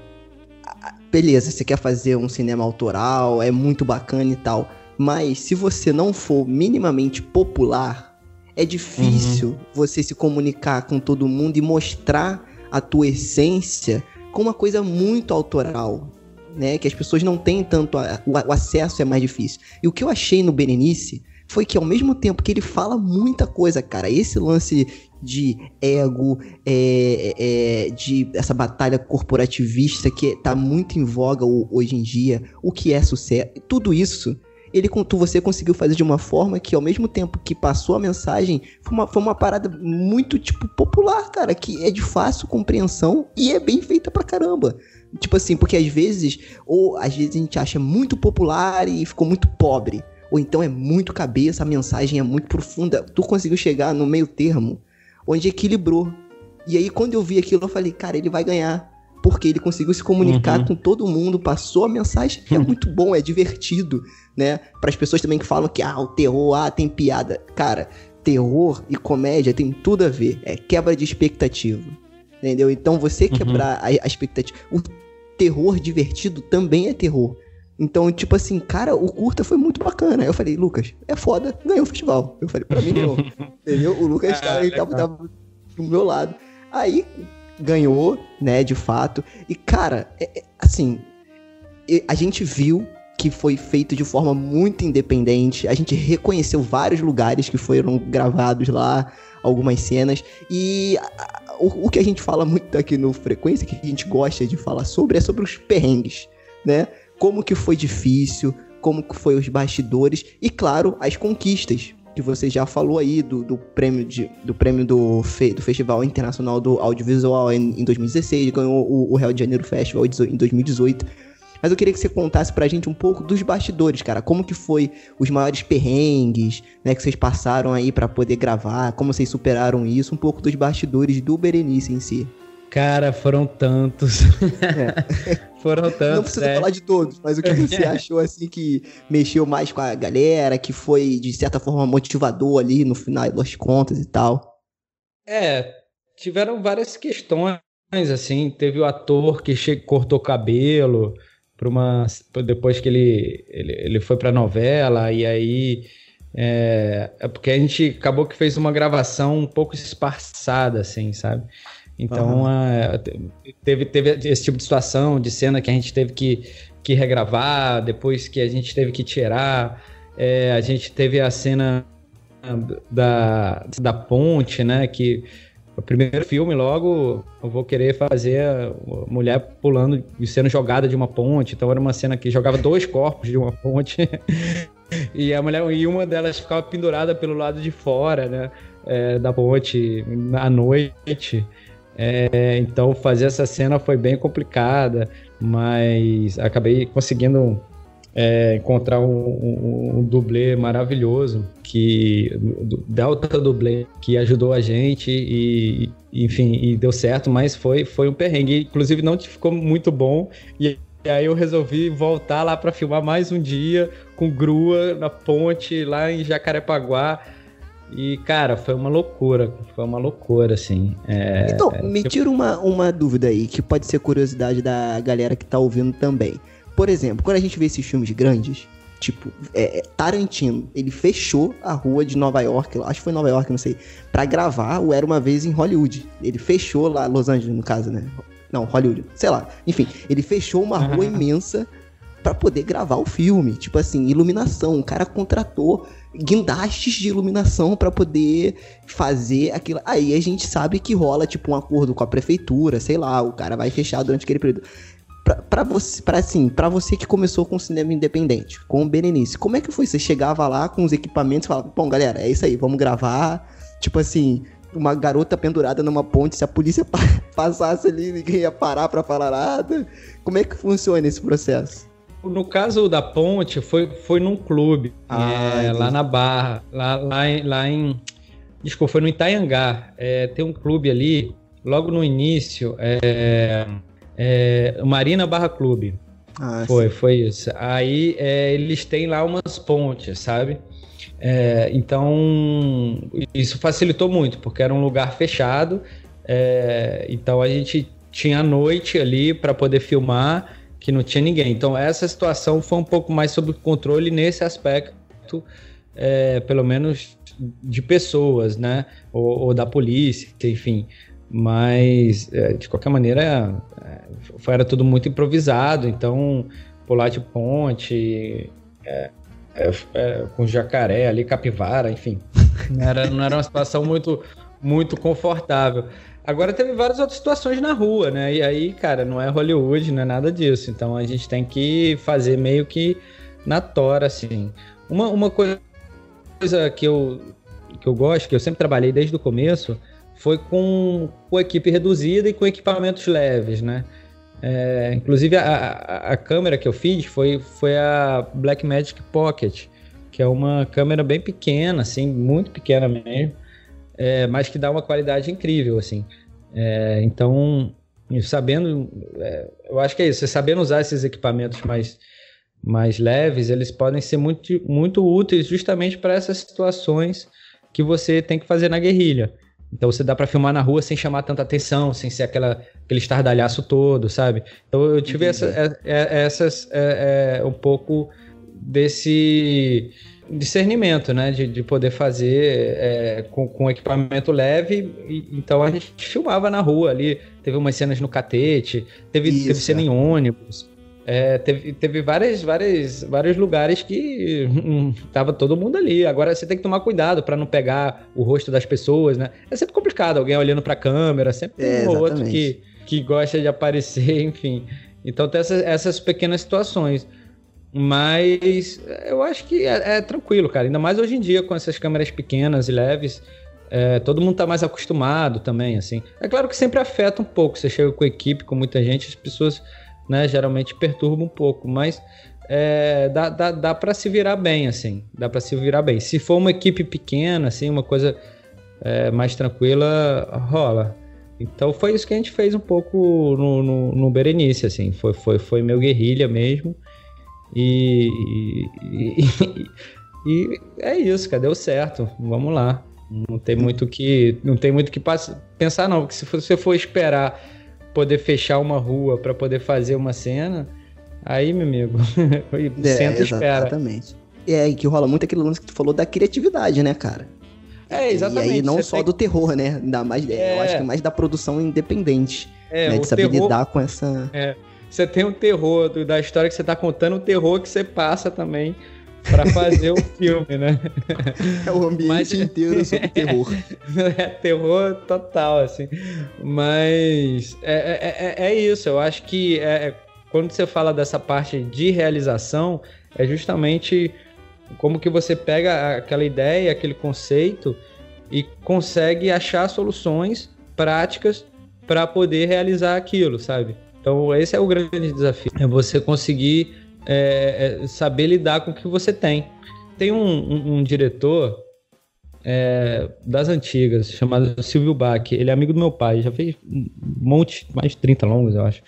[SPEAKER 3] beleza, você quer fazer um cinema autoral, é muito bacana e tal. Mas se você não for minimamente popular, é difícil uhum. você se comunicar com todo mundo e mostrar a tua essência com uma coisa muito autoral, né? Que as pessoas não têm tanto. A, o, o, acesso é mais difícil. E o que eu achei no Berenice foi que ao mesmo tempo que ele fala muita coisa, cara, esse lance de ego, é, é, de essa batalha corporativista que tá muito em voga hoje em dia, o que é sucesso, tudo isso ele você conseguiu fazer de uma forma que ao mesmo tempo que passou a mensagem, foi uma, foi uma parada muito, tipo, popular, cara, que é de fácil compreensão e é bem feita pra caramba. Tipo assim, porque às vezes, ou às vezes a gente acha muito popular e ficou muito pobre. Ou então é muito cabeça, a mensagem é muito profunda. Tu conseguiu chegar no meio termo, onde equilibrou. E aí, quando eu vi aquilo, eu falei, cara, ele vai ganhar. Porque ele conseguiu se comunicar uhum. com todo mundo, passou a mensagem, é muito bom, é divertido, né? Para as pessoas também que falam que, ah, o terror, ah, tem piada. Cara, terror e comédia tem tudo a ver. É quebra de expectativa. Entendeu? Então, você uhum. quebrar a, a expectativa. O terror divertido também é terror. Então, tipo assim, cara, o curta foi muito bacana. Eu falei, Lucas, é foda, ganhou o festival. Eu falei, pra mim ganhou. *laughs* Entendeu? O Lucas ah, ele tava, tava, do meu lado. Aí, ganhou, né, de fato. E, cara, é, é, assim, a gente viu que foi feito de forma muito independente. A gente reconheceu vários lugares que foram gravados lá, algumas cenas. E o, o, que a gente fala muito aqui no Frequência, que a gente gosta de falar sobre, é sobre os perrengues, né? Como que foi difícil, como que foi os bastidores e, claro, as conquistas que você já falou aí do, do prêmio, de, do, prêmio do, fe, do Festival Internacional do Audiovisual em, em 2016, ganhou o, o Rio de Janeiro Festival em 2018. Mas eu queria que você contasse pra gente um pouco dos bastidores, cara. Como que foi os maiores perrengues, né, que vocês passaram aí para poder gravar, como vocês superaram isso, um pouco dos bastidores do Berenice em si.
[SPEAKER 5] Cara, foram tantos. É. *laughs* foram tantos.
[SPEAKER 3] Não precisa é. falar de todos, mas o que você *laughs* achou assim que mexeu mais com a galera, que foi de certa forma motivador ali no final das contas e tal?
[SPEAKER 5] É, tiveram várias questões assim, teve o ator que cortou cabelo, para uma depois que ele ele, ele foi para novela e aí é, é, porque a gente acabou que fez uma gravação um pouco esparçada assim sabe então uhum. é, teve teve esse tipo de situação de cena que a gente teve que que regravar depois que a gente teve que tirar é, a gente teve a cena da, da ponte né que o primeiro filme, logo, eu vou querer fazer a mulher pulando e sendo jogada de uma ponte. Então era uma cena que jogava dois corpos de uma ponte. *laughs* e a mulher e uma delas ficava pendurada pelo lado de fora, né? É, da ponte à noite. É, então fazer essa cena foi bem complicada, mas acabei conseguindo é, encontrar um, um, um, dublê maravilhoso que Delta dublê que ajudou a gente e enfim e deu certo mas foi foi um perrengue inclusive não ficou muito bom e aí eu resolvi voltar lá para filmar mais um dia com grua na ponte lá em Jacarepaguá e, cara, foi uma loucura. Foi uma loucura, assim.
[SPEAKER 3] É, então, me tira uma, uma dúvida aí, que pode ser curiosidade da galera que tá ouvindo também. Por exemplo, quando a gente vê esses filmes grandes, tipo, é, é, Tarantino, ele fechou a rua de Nova York, acho que foi Nova York, não sei, para gravar o Era Uma Vez em Hollywood. Ele fechou lá, Los Angeles, no caso, né? Não, Hollywood, sei lá. Enfim, ele fechou uma rua imensa para poder gravar o filme. Tipo assim, iluminação. O cara contratou guindastes de iluminação para poder fazer aquilo. Aí a gente sabe que rola, tipo, um acordo com a prefeitura, sei lá, o cara vai fechar durante aquele período para você, para assim, para você que começou com cinema independente, com o Berenice, como é que foi? Você chegava lá com os equipamentos e falava, bom, galera, é isso aí, vamos gravar. Tipo assim, uma garota pendurada numa ponte, se a polícia *laughs* passasse ali, ninguém ia parar para falar nada. Como é que funciona esse processo?
[SPEAKER 5] No caso da ponte, foi, foi num clube, ah, é, lá na Barra, lá, lá, em, lá em. Desculpa, foi no Itaiangá. É, tem um clube ali, logo no início. É, é, Marina Barra Clube. Ah, foi, sim. foi isso. Aí é, eles têm lá umas pontes, sabe? É, então, isso facilitou muito, porque era um lugar fechado, é, então a gente tinha a noite ali para poder filmar, que não tinha ninguém. Então, essa situação foi um pouco mais sob controle nesse aspecto, é, pelo menos de pessoas, né? Ou, ou da polícia, enfim. Mas, é, de qualquer maneira, é, era tudo muito improvisado, então pular de ponte, é, é, é, com jacaré ali, capivara, enfim. Não era, não era uma situação muito, muito confortável. Agora teve várias outras situações na rua, né? E aí, cara, não é Hollywood, não é nada disso. Então a gente tem que fazer meio que na tora, assim. Uma, uma coisa que eu, que eu gosto, que eu sempre trabalhei desde o começo, foi com, com equipe reduzida e com equipamentos leves, né? É, inclusive, a, a, a, câmera que eu fiz foi, foi a Blackmagic Pocket, que é uma câmera bem pequena, assim, muito pequena mesmo, é, mas que dá uma qualidade incrível, assim. É, então, sabendo, é, eu acho que é isso, sabendo usar esses equipamentos mais, mais leves, eles podem ser muito, muito úteis justamente para essas situações que você tem que fazer na guerrilha. Então você dá para filmar na rua sem chamar tanta atenção, sem ser aquela, aquele estardalhaço todo, sabe? Então eu tive essa, é, é, essas é, é, um pouco desse discernimento, né? De, de poder fazer é, com, com equipamento leve. E, então a gente filmava na rua ali. Teve umas cenas no catete, teve, teve cena em ônibus. É, teve, teve várias, várias, vários lugares que hum, tava todo mundo ali. Agora você tem que tomar cuidado para não pegar o rosto das pessoas, né? É sempre complicado, alguém olhando para a câmera, sempre tem é, um ou outro que, que gosta de aparecer, *laughs* enfim. Então tem essas, essas pequenas situações. Mas eu acho que é, é, tranquilo, cara. Ainda mais hoje em dia com essas câmeras pequenas e leves. É, todo mundo tá mais acostumado também, assim. É claro que sempre afeta um pouco. Você chega com equipe, com muita gente, as pessoas né? Geralmente perturba um pouco, mas é, dá, dá, dá para se virar bem, assim. Dá para se virar bem. Se for uma equipe pequena, assim, uma coisa é, mais tranquila, rola. Então foi isso que a gente fez um pouco no, no, no Berenice, assim. Foi, foi, foi meu guerrilha mesmo. E, e, *laughs* e, e é isso, cara. Deu certo. Vamos lá. Não tem muito que não tem muito que pensar não, porque se você for esperar poder fechar uma rua para poder fazer uma cena, aí, meu amigo, *laughs* é, senta e espera.
[SPEAKER 3] Exatamente. É, e que rola muito aquele lance que tu falou da criatividade, né, cara?
[SPEAKER 5] É, exatamente.
[SPEAKER 3] E aí não só tem... do terror, né? Ainda mais, é... Eu acho que é mais da produção independente. É, né? De saber terror... lidar com essa.
[SPEAKER 5] É. Você tem o terror da história que você tá contando, o terror que você passa também para fazer o filme, né?
[SPEAKER 3] É o ambiente Mas, inteiro sobre terror. *laughs*
[SPEAKER 5] É terror total, assim. Mas é, é, é, é isso, eu acho que é, é, quando você fala dessa parte de realização, é justamente como que você pega aquela ideia, aquele conceito e consegue achar soluções práticas para poder realizar aquilo, sabe? Então esse é o grande desafio, é você conseguir é, é saber lidar com o que você tem. Tem um, um, um diretor é, das antigas, chamado Silvio Bach. Ele é amigo do meu pai, já fez um monte, mais de 30 longos, eu acho.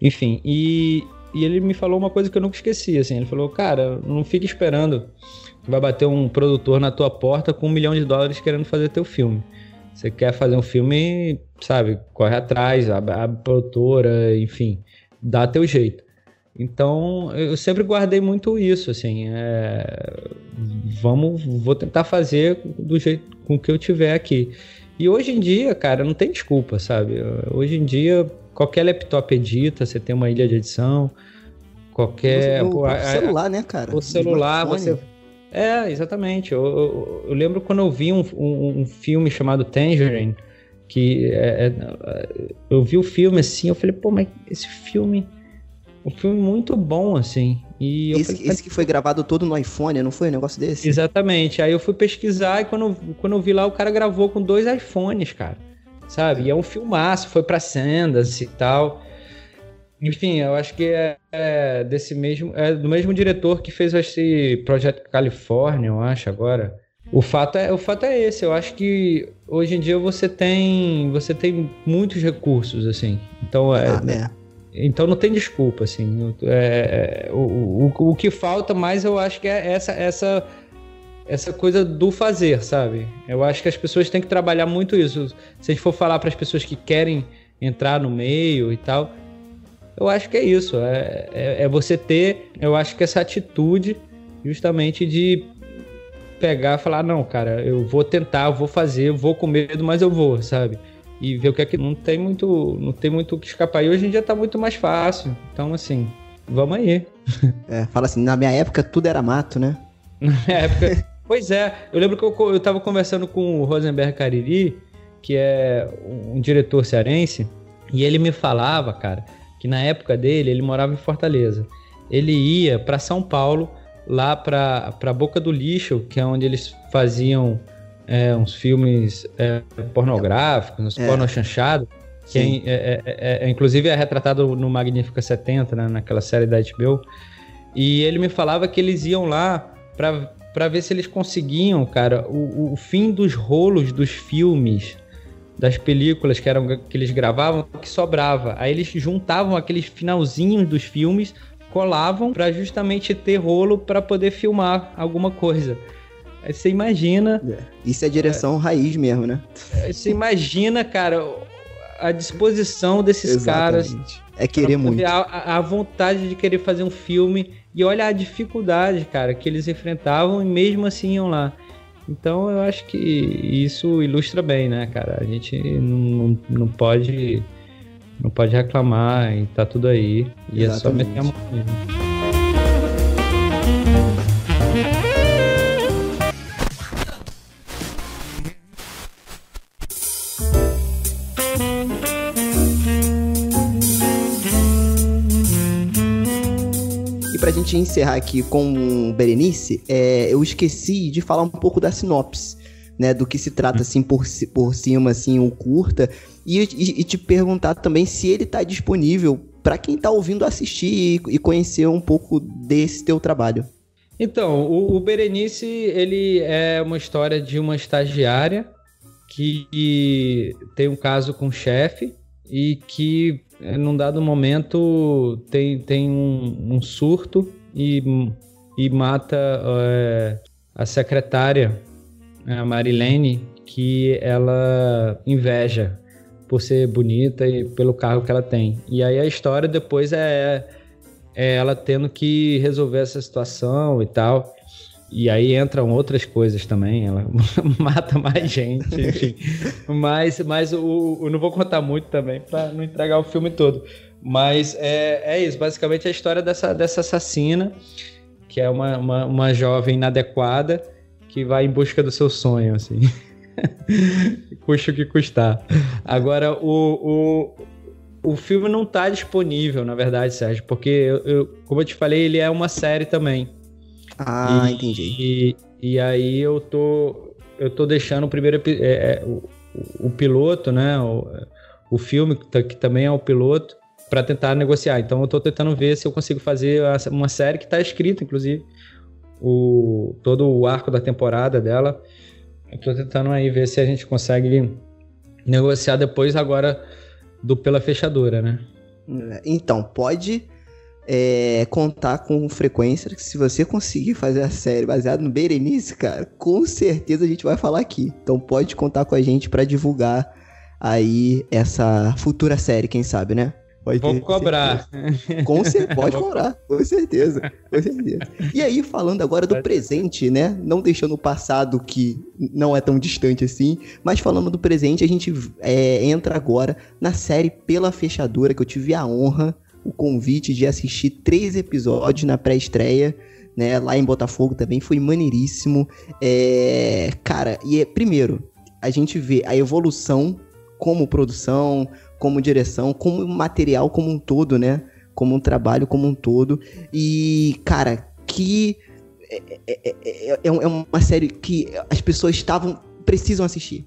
[SPEAKER 5] Enfim, e, e ele me falou uma coisa que eu nunca esqueci, assim. Ele falou, cara, não fique esperando que vai bater um produtor na tua porta com um milhão de dólares querendo fazer teu filme. Você quer fazer um filme, sabe, corre atrás, abre, abre produtora, enfim, dá teu jeito. Então, eu sempre guardei muito isso, assim, é, vamos, vou tentar fazer do jeito com que eu tiver aqui. E hoje em dia, cara, não tem desculpa, sabe? Hoje em dia, qualquer laptop edita, você tem uma ilha de edição, qualquer...
[SPEAKER 3] O, o, o celular, né, cara?
[SPEAKER 5] O celular, você... É, exatamente. Eu, eu, eu, lembro quando eu vi um, um, um filme chamado Tangerine, que é, é, eu vi o filme assim, eu falei, pô, mas esse filme um filme muito bom, assim.
[SPEAKER 3] E esse, falei, esse, que foi gravado todo no iPhone, não foi um negócio desse?
[SPEAKER 5] Exatamente. Aí eu fui pesquisar e quando, quando eu vi lá, o cara gravou com dois iPhones, cara. Sabe? E é um filmaço, foi pra Sanders e tal. Enfim, eu acho que é, é, desse mesmo. É do mesmo diretor que fez esse projeto Califórnia, eu acho, agora. O fato, é, o fato é esse, eu acho que hoje em dia você tem. Você tem muitos recursos, assim. Então é. Ah, né? Então não tem desculpa, assim. É, o, o, o que falta mais eu acho que é essa, essa essa coisa do fazer, sabe? Eu acho que as pessoas têm que trabalhar muito isso. Se a gente for falar para as pessoas que querem entrar no meio e tal, eu acho que é isso. É, é, é você ter, eu acho que essa atitude justamente de pegar e falar, não, cara, eu vou tentar, eu vou fazer, eu vou com medo, mas eu vou, sabe? E ver o que é que não tem muito, não tem muito o que escapar. E hoje em dia tá muito mais fácil. Então, assim, vamos aí. *laughs*
[SPEAKER 3] É, fala assim, na minha época tudo era mato, né? *laughs*
[SPEAKER 5] Na minha época. pois é, eu lembro que eu, eu tava conversando com o Rosenberg Cariri, que é um diretor cearense, e ele me falava, cara, que na época dele ele morava em Fortaleza. Ele ia para São Paulo lá para a Boca do Lixo, que é onde eles faziam é, uns filmes é, pornográficos, uns é. porno chanchado, que é, é, é, é, inclusive é retratado no Magnífica 70, né, naquela série da HBO. E ele me falava que eles iam lá para ver se eles conseguiam, cara, o, o fim dos rolos dos filmes das películas que eram que eles gravavam que sobrava. Aí eles juntavam aqueles finalzinhos dos filmes colavam para justamente ter rolo para poder filmar alguma coisa. Aí você imagina.
[SPEAKER 3] É. Isso é direção é, raiz mesmo, né?
[SPEAKER 5] Você imagina, cara, a disposição desses Exatamente. caras.
[SPEAKER 3] É querer muito.
[SPEAKER 5] A, a, vontade de querer fazer um filme. E olha a dificuldade, cara, que eles enfrentavam e mesmo assim iam lá. Então eu acho que isso ilustra bem, né, cara? A gente não, não pode não pode reclamar e tá tudo aí. E Exatamente. é só meter a mão mesmo.
[SPEAKER 3] Pra gente encerrar aqui com Berenice, é, eu esqueci de falar um pouco da sinopse, né? Do que se trata, assim, por, por cima, assim, o curta. E, e, e te perguntar também se ele está disponível para quem está ouvindo assistir e, e, conhecer um pouco desse teu trabalho.
[SPEAKER 5] Então, o, o Berenice, ele é uma história de uma estagiária que tem um caso com o chefe e que num dado momento tem, tem um, um surto e, e mata é, a secretária, a Marilene, que ela inveja por ser bonita e pelo carro que ela tem. E aí a história depois é, é ela tendo que resolver essa situação e tal. E aí entram outras coisas também, ela *laughs* mata mais gente, enfim. *laughs* mas mas o, eu não vou contar muito também para não entregar o filme todo. Mas é, é isso, basicamente é a história dessa, dessa assassina, que é uma, uma, uma jovem inadequada que vai em busca do seu sonho, assim. *laughs* Custa o que custar. Agora, o, o, o filme não está disponível, na verdade, Sérgio, porque, eu, eu, como eu te falei, ele é uma série também.
[SPEAKER 3] Ah, e, entendi.
[SPEAKER 5] E, e aí eu tô, eu tô deixando o primeiro é, é, o, o, piloto, né? O, o filme, que, tá, também é o piloto, para tentar negociar. Então eu tô tentando ver se eu consigo fazer uma série que está escrita, inclusive, o, todo o arco da temporada dela. Eu tô tentando aí ver se a gente consegue negociar depois agora do pela fechadura, né?
[SPEAKER 3] Então, pode é, contar com frequência que se você conseguir fazer a série baseada no Berenice, cara, com certeza a gente vai falar aqui. Então pode contar com a gente para divulgar aí essa futura série, quem sabe, né?
[SPEAKER 5] Pode Vou cobrar.
[SPEAKER 3] Com certeza, *laughs* pode cobrar, com certeza, com certeza. E aí, falando agora do presente, né? Não deixando o passado que não é tão distante assim, mas falando do presente, a gente é, entra agora na série Pela Fechadura, que eu tive a honra, o convite de assistir três episódios na pré-estreia. Né, lá em Botafogo também foi maneiríssimo. É, cara, e é, primeiro, a gente vê a evolução como produção, como direção, como material como um todo, né? Como um trabalho como um todo. E, cara, que. É, é, é, é uma série que as pessoas estavam. precisam assistir.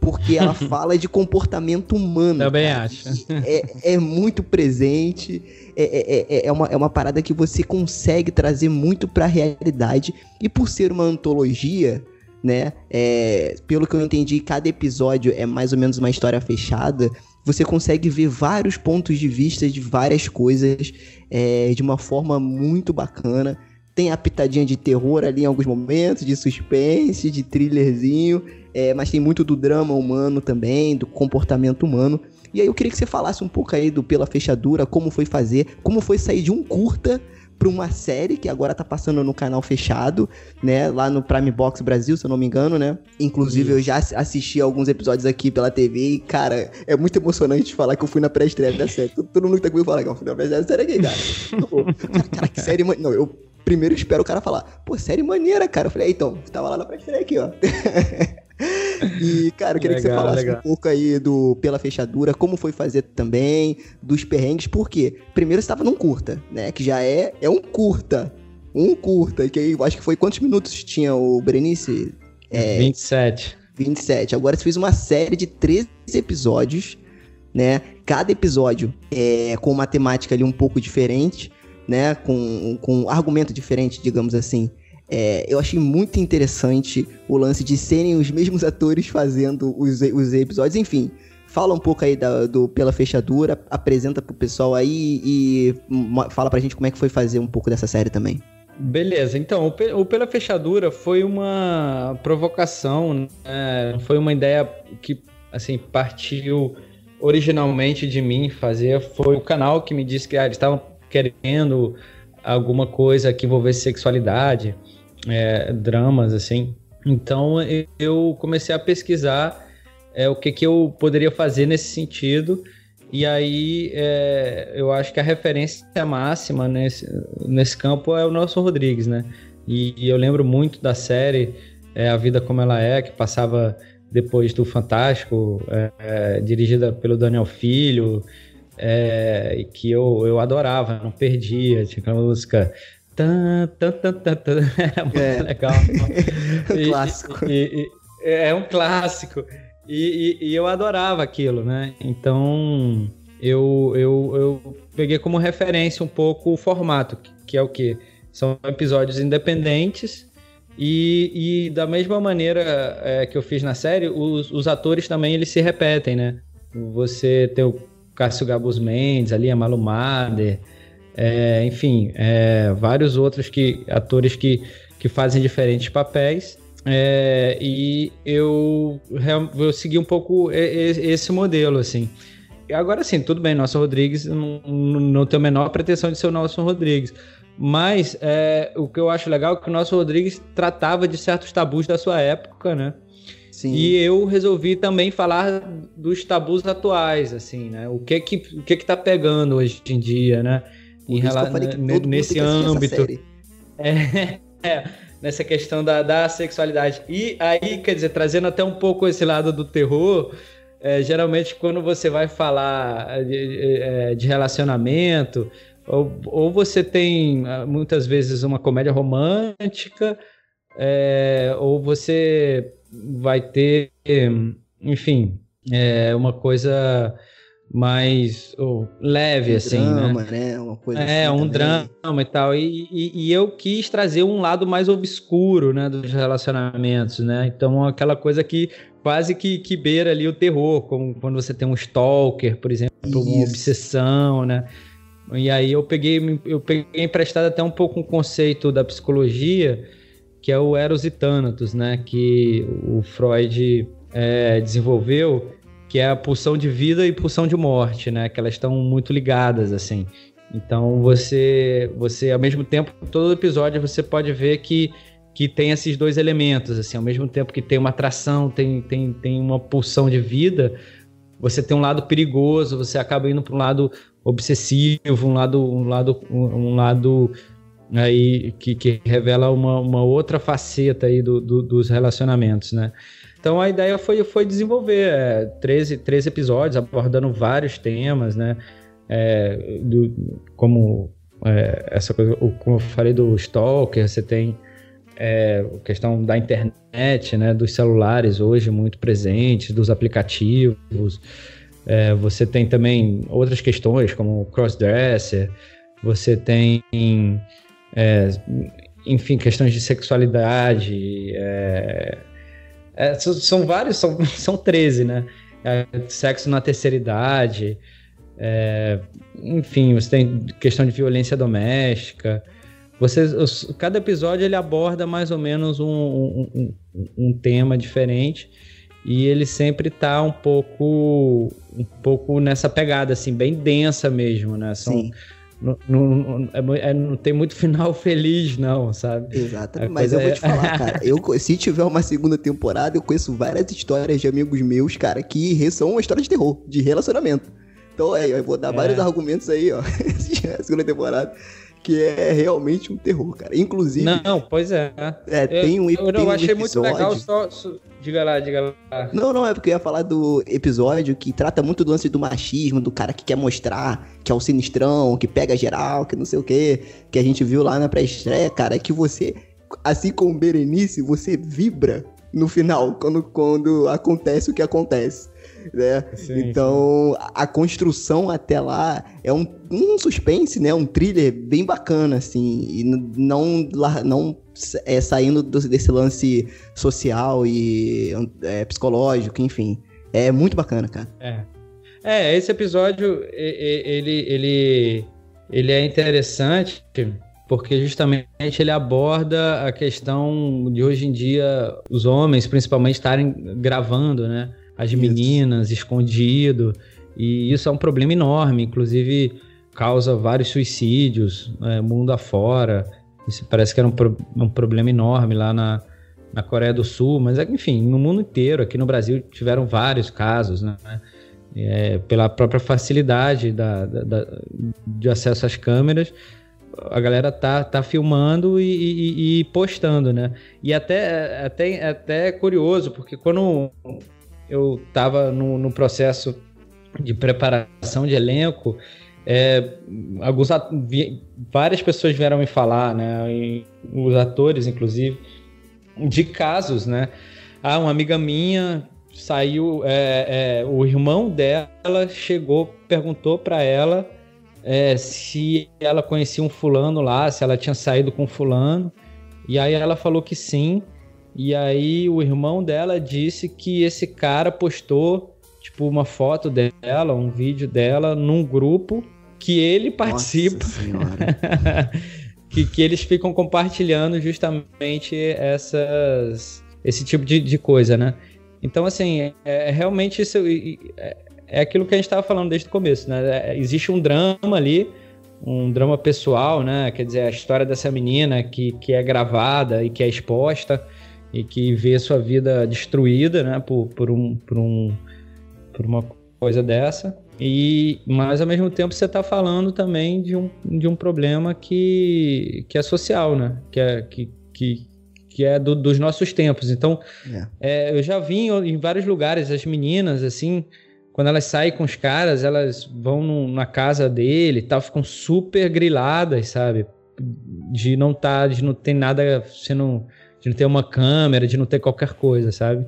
[SPEAKER 3] Porque ela *laughs* fala de comportamento humano.
[SPEAKER 5] Também cara. acho.
[SPEAKER 3] É, é muito presente. É, é, é, uma, é uma parada que você consegue trazer muito pra realidade. E por ser uma antologia, né? É, pelo que eu entendi, cada episódio é mais ou menos uma história fechada você consegue ver vários pontos de vista de várias coisas é, de uma forma muito bacana. tem a pitadinha de terror ali em alguns momentos, de suspense, de thrillerzinho, é, mas tem muito do drama humano também, do comportamento humano. E aí eu queria que você falasse um pouco aí do Pela Fechadura, como foi fazer, como foi sair de um curta para uma série que agora tá passando no canal fechado, né? Lá no Prime Box Brasil, se eu não me engano, né? Inclusive, eu já assisti alguns episódios aqui pela TV e, cara, é muito emocionante falar que eu fui na pré-estreia da série. Todo, mundo que tá comigo fala que eu fui na pré-estreia da série aqui, cara. cara, cara, que série... Não, eu primeiro espero o cara falar, pô, série maneira, cara. Eu falei, é, então, tava lá na pré-estreia aqui, ó. *laughs* E, cara, eu queria legal, que você falasse legal. um pouco aí do Pela Fechadura, como foi fazer também, dos perrengues, porque primeiro você estava num curta, né? Que já é, é um curta. Um curta, que aí acho que foi quantos minutos tinha o Berenice?
[SPEAKER 5] É, 27.
[SPEAKER 3] 27. Agora você fez uma série de 13 episódios, né? Cada episódio é com uma temática ali um pouco diferente, né? Com, com um argumento diferente, digamos assim. É, eu achei muito interessante o lance de serem os mesmos atores fazendo os, os episódios. Enfim, fala um pouco aí da, do Pela Fechadura, apresenta pro pessoal aí e fala pra gente como é que foi fazer um pouco dessa série também.
[SPEAKER 5] Beleza, então, o, Pela Fechadura foi uma provocação, né? foi uma ideia que, assim, partiu originalmente de mim fazer, foi o canal que me disse que ah, eles estavam querendo alguma coisa que envolvesse sexualidade, é, dramas, assim. Então eu comecei a pesquisar é, o que, que eu poderia fazer nesse sentido. E aí é, eu acho que a referência máxima nesse, nesse campo é o Nelson Rodrigues, né? E, e eu lembro muito da série é, A Vida Como Ela É, que passava depois do Fantástico, é, é, dirigida pelo Daniel Filho, é, que eu, eu adorava, não perdia, tinha aquela música Tan, tan, tan, tan, tan. *laughs* É muito é. legal. *laughs*
[SPEAKER 3] e, clássico.
[SPEAKER 5] E, e, é um clássico. E, e, eu adorava aquilo, né? Então eu, eu, eu peguei como referência um pouco o formato, que é o que? São episódios independentes. E, e da mesma maneira é, que eu fiz na série, os, os atores também eles se repetem, né? Você tem o Cássio Gabus Mendes ali, a Malu Mader, é, enfim, é, vários outros que, atores que, que fazem diferentes papéis. É, e eu, eu segui um pouco esse modelo, assim. Agora sim, tudo bem, Nelson Rodrigues não, não tem a menor pretensão de ser o Nelson Rodrigues. Mas é, o que eu acho legal é que o Nelson Rodrigues tratava de certos tabus da sua época, né? Sim. E eu resolvi também falar dos tabus atuais, assim, né? O que que, o que, que tá pegando hoje em dia, né? Em relação nesse âmbito. É, é, nessa questão da, da sexualidade. E aí, quer dizer, trazendo até um pouco esse lado do terror, é, geralmente quando você vai falar de, é, de relacionamento, ou, ou, você tem ah, muitas vezes uma comédia romântica, é, ou você vai ter, enfim, é, uma coisa mais oh, leve, um assim,
[SPEAKER 3] drama,
[SPEAKER 5] né?
[SPEAKER 3] né? Uma coisa
[SPEAKER 5] é,
[SPEAKER 3] assim
[SPEAKER 5] um também. drama e tal. E, e, e, eu quis trazer um lado mais obscuro, né, dos relacionamentos, né? Então, aquela coisa que quase que, que beira ali o terror, como quando você tem um stalker, por exemplo, Isso. uma obsessão, né? E aí eu peguei, eu peguei emprestado até um pouco um conceito da psicologia, que é o Eros e Thanatos, né? Que o Freud é, desenvolveu que é a pulsão de vida e pulsão de morte, né? Que elas estão muito ligadas, assim. Então você, você ao mesmo tempo, todo episódio você pode ver que, que tem esses dois elementos, assim, ao mesmo tempo que tem uma atração, tem, tem, tem uma pulsão de vida, você tem um lado perigoso, você acaba indo para um lado obsessivo, um lado, um lado, um lado aí que, que revela uma, uma outra faceta aí do, do, dos relacionamentos, né? Então a ideia foi, foi desenvolver é, 13, 13 episódios abordando vários temas, né? É, do, como é, essa coisa, como eu falei do Stalker, você tem é, a questão da internet, né? Dos celulares hoje muito presentes, dos aplicativos. É, você tem também outras questões como crossdresser, você tem é, enfim, questões de sexualidade, é, é, são, são, vários, são, *laughs* são 13, né? É, sexo na terceira idade, é, enfim, você tem questão de violência doméstica, Você, os- cada episódio ele aborda mais ou menos um, um, um- um tema diferente e ele sempre tá um pouco um pouco nessa pegada assim bem densa mesmo, né? São,
[SPEAKER 3] Sim,
[SPEAKER 5] não, não, é é- não tem muito final *laughs* feliz não, sabe?
[SPEAKER 3] exatamente. Mas eu vou
[SPEAKER 5] é-
[SPEAKER 3] te falar, *laughs* cara. Eu, se tiver uma segunda temporada, eu conheço várias histórias de amigos meus, cara, que são uma história de terror, de relacionamento. Então, é, eu vou dar
[SPEAKER 5] É.
[SPEAKER 3] vários argumentos aí, ó. *laughs* se tiver a segunda temporada. Que é realmente um terror, cara. Inclusive,
[SPEAKER 5] Não, pois é.
[SPEAKER 3] é,
[SPEAKER 5] Eu,
[SPEAKER 3] tem um, ep-
[SPEAKER 5] eu,
[SPEAKER 3] um
[SPEAKER 5] achei muito
[SPEAKER 3] episódio...
[SPEAKER 5] legal só, só- diga lá, diga lá.
[SPEAKER 3] Não, não, é porque eu ia falar do episódio que trata muito do lance do machismo, do cara que quer mostrar que é o sinistrão, que pega geral, que não sei o quê, que a gente viu lá na pré-estreia, cara, é que você, assim como Berenice, você vibra no final, quando, quando acontece o que acontece. Né?
[SPEAKER 5] Sim,
[SPEAKER 3] então, a a construção até lá é um, um suspense, né? Um thriller bem bacana, assim. E não, não é, saindo do- desse lance social e é, psicológico, enfim. É muito bacana, cara.
[SPEAKER 5] É. É, esse episódio, ele, ele, ele é interessante porque justamente ele aborda a questão de hoje em dia os homens, principalmente, estarem gravando, né? As
[SPEAKER 3] Isso.
[SPEAKER 5] meninas escondido. E isso é um problema enorme, inclusive causa vários suicídios, né, mundo afora. Isso parece que era um, pro- um problema enorme lá na, na Coreia do Sul, mas enfim, no mundo inteiro, aqui no Brasil tiveram vários casos, né? É, pela própria facilidade da, da- da- de acesso às câmeras, a galera tá, tá filmando e, e- e postando, né? E até, até, até curioso, porque quando eu tava no, no processo de preparação de elenco, é, alguns vi- várias pessoas vieram me falar, né? os atores, inclusive, de casos, né? Ah, uma amiga minha saiu, é, é, o irmão dela chegou, perguntou para ela é, se ela conhecia um fulano lá, se ela tinha saído com fulano, e aí ela falou que sim, e aí o irmão dela disse que esse cara postou tipo uma foto dela, um vídeo dela num grupo que ele participa
[SPEAKER 3] Nossa senhora. *laughs*
[SPEAKER 5] que, que eles ficam compartilhando justamente essas, esse tipo de, de coisa, né? Então, assim, é, é realmente isso é, é aquilo que a gente estava falando desde o começo, né? É, existe um drama ali, um drama pessoal, né? Quer dizer, a história dessa menina que, que é gravada e que é exposta e que vê sua vida destruída, né? Por, por, um, por, um, por uma coisa dessa. E, mas ao mesmo tempo você está falando também de um, de um problema que, que é social, né? Que é, que, que, que é do- dos nossos tempos. Então,
[SPEAKER 3] É.
[SPEAKER 5] é, eu já vi em, vários lugares as meninas, assim, quando elas saem com os caras, elas vão num- na casa dele e tal, ficam super griladas, sabe? De não tá, de não ter nada sendo. De não ter uma câmera, de não ter qualquer coisa, sabe?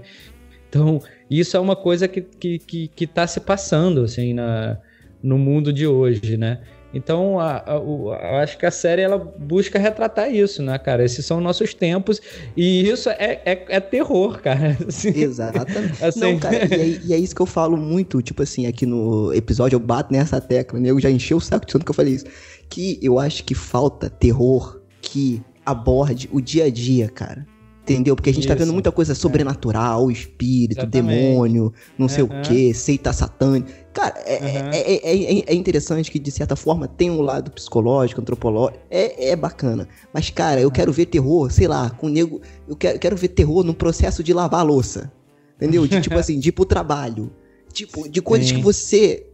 [SPEAKER 5] Então, isso é uma coisa que, que, que, que tá se passando, assim, na, no mundo de hoje, né? Então, eu acho que a série ela busca retratar isso, né, cara? Esses são nossos tempos e isso é, é, é terror, cara. *laughs* Assim,
[SPEAKER 3] Exatamente.
[SPEAKER 5] Assim-
[SPEAKER 3] Não, cara, e é, e é isso que eu falo muito, tipo assim, aqui no episódio eu bato nessa tecla, né? Eu já encheu o saco de tanto que eu falei isso. Que eu acho que falta terror que aborde o dia a dia, cara. Entendeu? Porque a gente tá
[SPEAKER 5] Isso.
[SPEAKER 3] vendo muita coisa sobrenatural, espírito,
[SPEAKER 5] Exatamente.
[SPEAKER 3] demônio, não sei o que, seita satânica. Cara, é,
[SPEAKER 5] Aham.
[SPEAKER 3] é, é, é- é interessante que, de certa forma, tem um lado psicológico, antropológico. É, é bacana. Mas, cara, eu quero ver terror, sei lá, com o nego. Eu quero, quero ver terror no processo de lavar a louça. Entendeu? De tipo *laughs* assim, de ir pro trabalho. Tipo, de coisas
[SPEAKER 5] Sim.
[SPEAKER 3] que você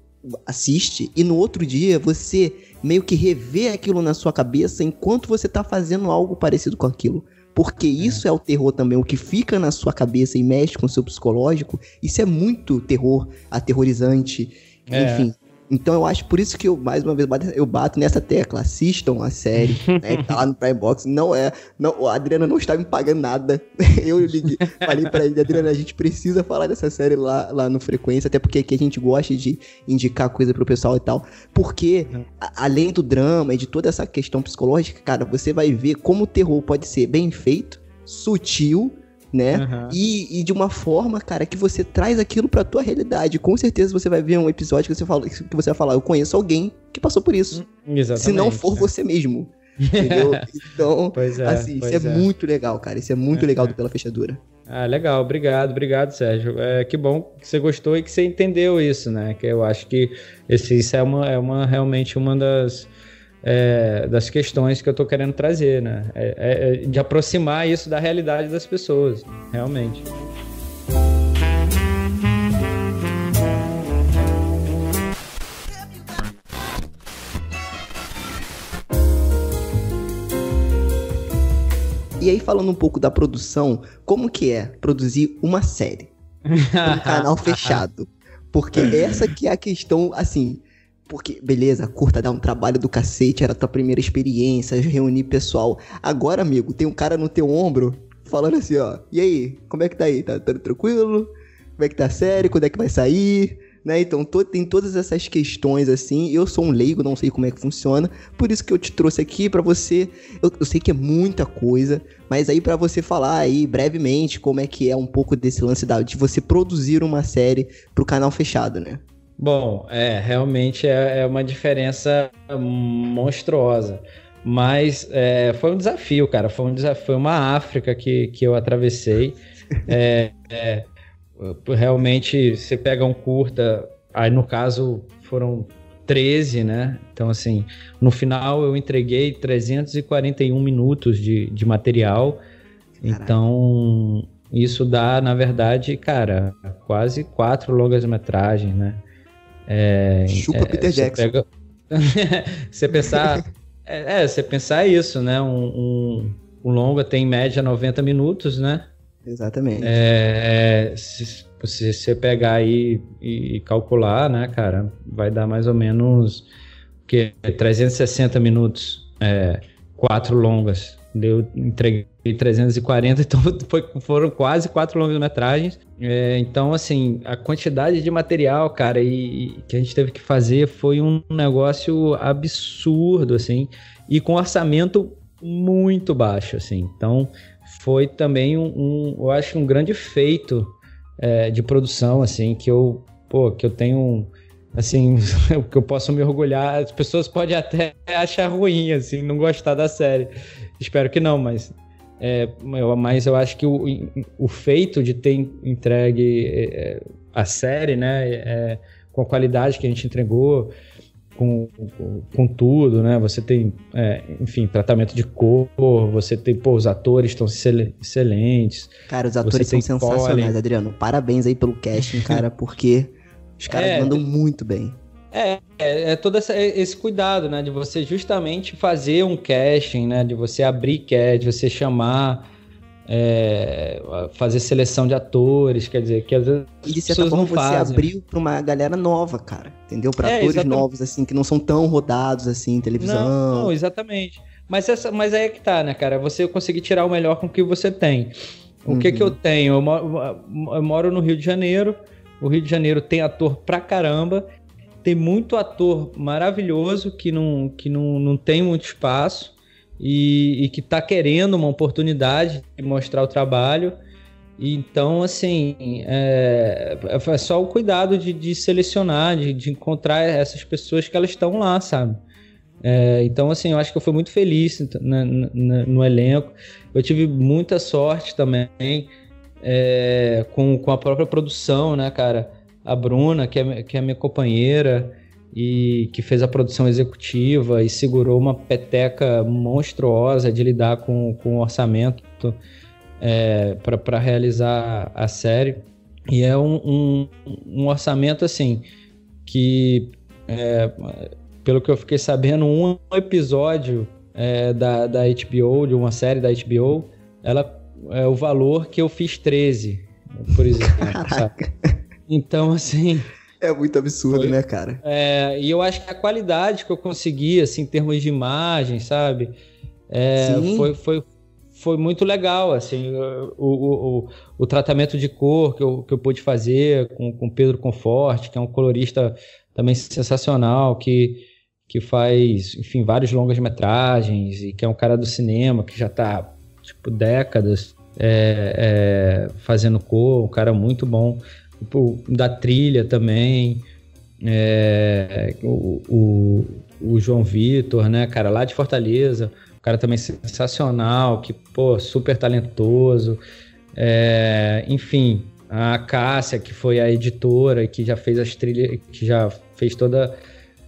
[SPEAKER 3] assiste e no outro dia você meio que revê aquilo na sua cabeça enquanto você tá fazendo algo parecido com aquilo. Porque isso é. o terror também, o que fica na sua cabeça e mexe com o seu psicológico, isso é muito terror, aterrorizante,
[SPEAKER 5] É.
[SPEAKER 3] enfim. Então eu acho por isso que eu, mais uma vez, eu bato nessa tecla. Assistam a série, né? Tá lá no Prime Box. Não é. Não, a Adriana não está me pagando nada. *laughs* Eu liguei, falei pra ele, Adriana, a gente precisa falar dessa série lá, lá no Frequência, até porque aqui a gente gosta de indicar coisa pro pessoal e tal. Porque, a- além do drama e de toda essa questão psicológica, cara, você vai ver como o terror pode ser bem feito, sutil, né?
[SPEAKER 5] Aham.
[SPEAKER 3] E, e de uma forma, cara, que você traz aquilo pra tua realidade. Com certeza você vai ver um episódio que você, fala, que você vai falar, eu conheço alguém que passou por isso.
[SPEAKER 5] Exatamente.
[SPEAKER 3] Se não for
[SPEAKER 5] né?
[SPEAKER 3] você mesmo. *laughs* Entendeu? Então,
[SPEAKER 5] é,
[SPEAKER 3] assim, isso é,
[SPEAKER 5] é.
[SPEAKER 3] muito legal, cara. Isso é muito legal do Pela Fechadura.
[SPEAKER 5] Ah, legal, obrigado, obrigado, Sérgio. É, que bom que você gostou e que você entendeu isso, né? Que eu acho que esse, isso é uma, é uma realmente uma das, é, das questões que eu tô querendo trazer, né? É, é- é de aproximar isso da realidade das pessoas, realmente.
[SPEAKER 3] E aí, falando um pouco da produção, como que é produzir uma série? um *laughs* canal fechado. Porque essa que é a questão, assim. Porque, beleza, curta dá um trabalho do cacete, era tua primeira experiência, reunir pessoal. Agora, amigo, tem um cara no teu ombro falando assim, ó. E aí, como é que tá aí? Tá, tá tranquilo? Como é que tá a série? Quando é que vai sair? Né? Então, tem todas essas questões assim. Eu sou um leigo, não sei como é que funciona. Por isso que eu te trouxe aqui pra você. Eu, eu sei que é muita coisa, mas aí pra você falar aí brevemente como é que é um pouco desse lance da, de você produzir uma série pro canal fechado, né?
[SPEAKER 5] Bom, é, realmente é, é uma diferença monstruosa. Mas é, foi um desafio, cara. Foi um desafio, foi uma África que, que eu atravessei. *laughs* É, é, realmente, você pega um curta, aí no caso foram 13, né? Então, assim, no final eu entreguei 341 minutos de, de material.
[SPEAKER 3] Caraca.
[SPEAKER 5] Então, isso dá, na verdade, cara, quase quatro longas-metragens, né? É,
[SPEAKER 3] Chupa Peter
[SPEAKER 5] você
[SPEAKER 3] Jackson.
[SPEAKER 5] pega- *laughs* você pensar. É, é, você pensar isso, né? Um, um, um longa tem em média 90 minutos, né?
[SPEAKER 3] Exatamente.
[SPEAKER 5] É, é, se, se você pegar aí e, e calcular, né, cara, vai dar mais ou menos que 360 minutos, é, quatro longas. Eu entreguei 340, *laughs* então foi- foram quase quatro longas-metragens. É, então, assim, a quantidade de material, cara, e, e que a gente teve que fazer foi um negócio absurdo, assim, e com orçamento muito baixo, assim. Então, foi também um, um- eu acho um grande feito é, de produção assim que eu pô que eu tenho assim *laughs* que eu posso me orgulhar as pessoas podem até *laughs* achar ruim assim não gostar da série espero que não mas é, eu, mas eu acho que o, o feito de ter entregue é, a série né é, com a qualidade que a gente entregou com, com, com tudo, né? Você tem, é, enfim, tratamento de cor, você tem, pô, os atores estão excel- excelentes.
[SPEAKER 3] Cara, os atores são sensacionais,
[SPEAKER 5] pólen.
[SPEAKER 3] Adriano. Parabéns aí pelo casting, cara, *laughs* porque os caras
[SPEAKER 5] É,
[SPEAKER 3] mandam muito bem.
[SPEAKER 5] É, é, é todo essa- esse cuidado, né? De você justamente fazer um casting, né? De você abrir cast, de você chamar, é, fazer seleção de atores, quer dizer, que às vezes
[SPEAKER 3] E de certa forma você
[SPEAKER 5] fazem.
[SPEAKER 3] abriu pra uma galera nova, cara. Entendeu? Pra
[SPEAKER 5] É,
[SPEAKER 3] atores
[SPEAKER 5] exatamente.
[SPEAKER 3] novos, assim, que não são tão rodados assim em televisão.
[SPEAKER 5] Não, não, exatamente. Mas, essa, mas aí é que tá, né, cara? Você conseguir tirar o melhor com o que você tem. O que
[SPEAKER 3] Uhum.
[SPEAKER 5] que eu tenho? Eu moro, eu moro no Rio de Janeiro. O Rio de Janeiro tem ator pra caramba. Tem muito ator maravilhoso que não, que não, não tem muito espaço e, e que tá querendo uma oportunidade de mostrar o trabalho. Então, assim, é, é só o cuidado de, de selecionar, de, de encontrar essas pessoas que elas estão lá, sabe? É, então, assim, eu acho que eu fui muito feliz no elenco. Eu tive muita sorte também é, com, com a própria produção, né, cara? A Bruna, que é, que é minha companheira e que fez a produção executiva e segurou uma peteca monstruosa de lidar com, com o orçamento é, para realizar a série. E é um, um, um orçamento, assim, que, é, pelo que eu fiquei sabendo, um episódio é, da, da HBO, de uma série da HBO, ela é o valor que eu fiz 13, por exemplo. sabe? Então, *laughs* assim,
[SPEAKER 3] É muito absurdo,
[SPEAKER 5] Foi.
[SPEAKER 3] né, cara?
[SPEAKER 5] é, e eu acho que a qualidade que eu consegui, assim, em termos de imagem, sabe? É,
[SPEAKER 3] Sim.
[SPEAKER 5] foi, foi, foi muito legal, assim, o, o, o, o tratamento de cor que eu, que eu pude fazer com o Pedro Conforte, que é um colorista também sensacional, que, que faz, enfim, vários longas-metragens e que é um cara do cinema que já tá, tipo, décadas é, é, fazendo cor, um cara muito bom. Tipo, da trilha também, é, o, o, o João Vitor, né, cara, lá de Fortaleza, um cara também sensacional, que, pô, super talentoso. É, enfim, a Cássia, que foi a editora que já fez as trilhas, que já fez toda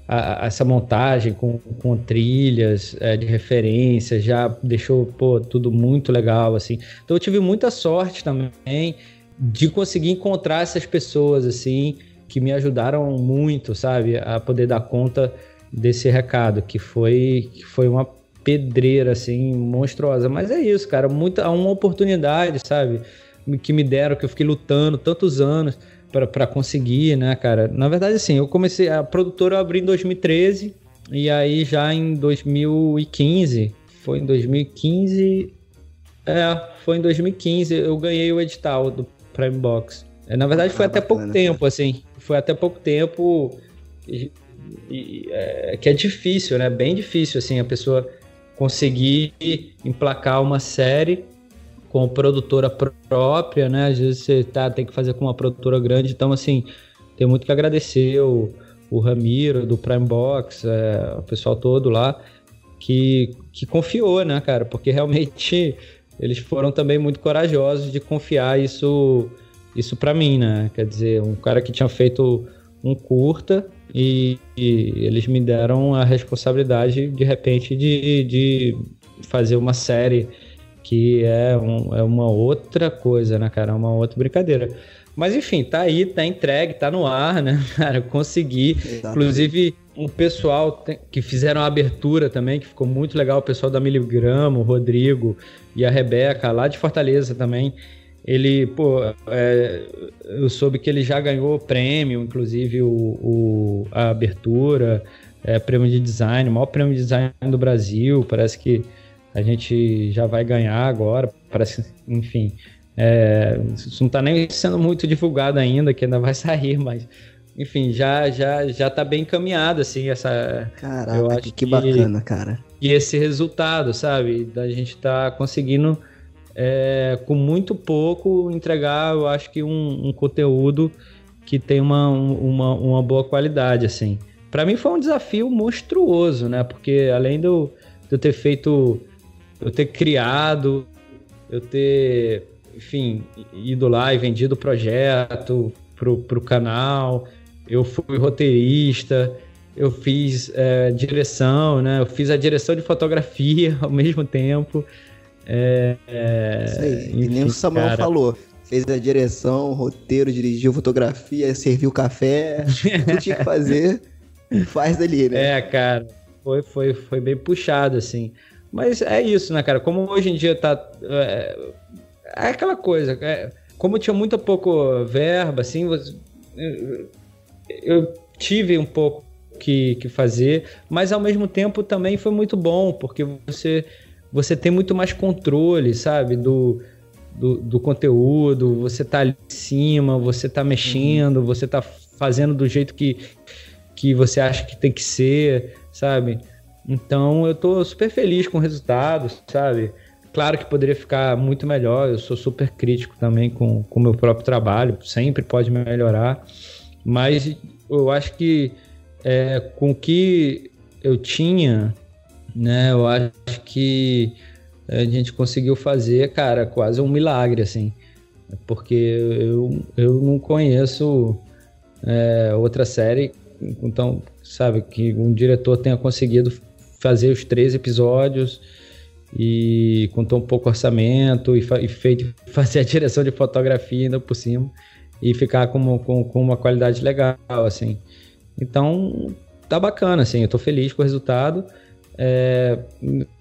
[SPEAKER 5] a, essa montagem com, com trilhas é, de referência, já deixou pô, tudo muito legal, assim. Então eu tive muita sorte também de conseguir encontrar essas pessoas, assim, que me ajudaram muito, sabe, a poder dar conta desse recado, que foi, que foi uma pedreira, assim, monstruosa. Mas é isso, cara, muita, uma oportunidade, sabe? Que me deram, que eu fiquei lutando tantos anos para conseguir, né, cara? Na verdade, assim, eu comecei, a produtora eu abri em 2013, e aí já em 2015, foi em 2015, é, foi em 2015, eu ganhei o edital do Prime Box. É, na verdade, foi ah, até bacana, pouco tempo, assim, foi até pouco tempo e, e, é, que é difícil, né? Bem difícil, assim, a pessoa conseguir emplacar uma série com produtora própria, né? Às vezes você tá, tem que fazer com uma produtora grande, então assim, tem muito que agradecer o, o Ramiro do Prime Box, é, o pessoal todo lá que, que confiou, né, cara? Porque realmente eles foram também muito corajosos de confiar isso isso para mim, né? Quer dizer, um cara que tinha feito um curta e, e, eles me deram a responsabilidade de repente de, de fazer uma série que é, um, é uma outra coisa, né, cara? É uma outra brincadeira. Mas enfim, tá aí, tá entregue, tá no ar, né, *laughs* cara? Consegui. Exatamente. Inclusive, um pessoal que fizeram a abertura também, que ficou muito legal, o pessoal da Miligramo, o Rodrigo e a Rebeca, lá de Fortaleza também. Ele, pô, é, eu soube que ele já ganhou prêmio, inclusive o, o a abertura, é, prêmio de design, o maior prêmio de design do Brasil. Parece que a gente já vai ganhar agora. Parece, enfim, é, isso não está nem sendo muito divulgado ainda, que ainda vai *laughs* sair, mas enfim, já já já tá bem encaminhado assim essa
[SPEAKER 3] Caraca, eu acho que, que bacana, cara.
[SPEAKER 5] E esse resultado, sabe, da gente tá conseguindo é, com muito pouco, entregar, eu acho que um, um conteúdo que tem uma, uma, uma boa qualidade, assim. Para mim foi um desafio monstruoso, né? Porque além de eu, de eu ter feito, eu ter criado, eu ter, enfim, ido lá e vendido o projeto pro, pro canal, eu fui roteirista, eu fiz é, direção, né? Eu fiz a direção de fotografia *laughs* ao mesmo tempo. É,
[SPEAKER 3] é, Isso aí. Enfim, e nem o Samuel cara... falou. Fez a direção, roteiro, dirigiu fotografia, serviu café, tudo tinha que fazer, *laughs* faz dali, né?
[SPEAKER 5] É, cara, foi, foi, foi bem puxado, assim. Mas é isso, né, cara? Como hoje em dia tá. É, é aquela coisa, é, como tinha muito pouco verba, assim, eu tive um pouco que, que fazer, mas ao mesmo tempo também foi muito bom, porque você você tem muito mais controle, sabe? Do, do, do, conteúdo, você tá ali em cima, você tá mexendo, uhum. você tá fazendo do jeito que, que você acha que tem que ser, sabe? Então eu tô super feliz com o resultado, sabe? Claro que poderia ficar muito melhor, eu sou super crítico também com o meu próprio trabalho, sempre pode melhorar, mas eu acho que é, com o que eu tinha né? Eu acho que a gente conseguiu fazer, cara, quase um milagre, assim. Porque eu, eu não conheço é, outra série, então, sabe, que um diretor tenha conseguido fazer os três episódios e com tão pouco orçamento e, e feito, *laughs* fazer a direção de fotografia ainda por cima e ficar com, com, com uma qualidade legal, assim. Então, tá bacana, assim, eu tô feliz com o resultado. É,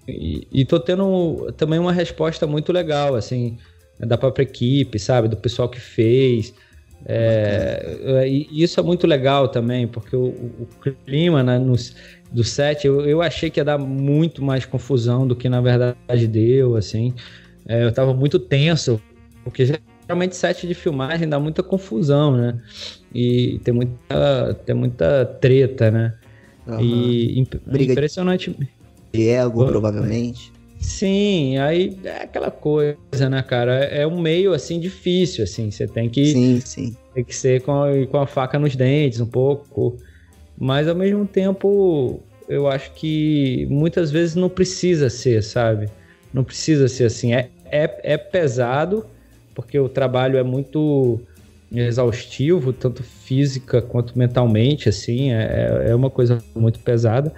[SPEAKER 5] e, e tô tendo também uma resposta muito legal, assim, da própria equipe, sabe? Do pessoal que fez. É, e isso é muito legal também, porque o, o clima né, no, do set eu, eu, achei que ia dar muito mais confusão do que na verdade deu, assim. É, eu tava muito tenso, porque geralmente set de filmagem dá muita confusão, né? E tem muita, tem muita treta, né? Uhum. E imp Briga impressionante.
[SPEAKER 3] De ego, provavelmente.
[SPEAKER 5] Sim, aí é aquela coisa, né, cara? É um meio assim difícil, assim. Você tem que.
[SPEAKER 3] Sim, sim.
[SPEAKER 5] Tem que ser com a, com a faca nos dentes um pouco. Mas ao mesmo tempo, eu acho que muitas vezes não precisa ser, sabe? Não precisa ser assim. É, é, é pesado, porque o trabalho é muito exaustivo, tanto física quanto mentalmente, assim, é, é uma coisa muito pesada.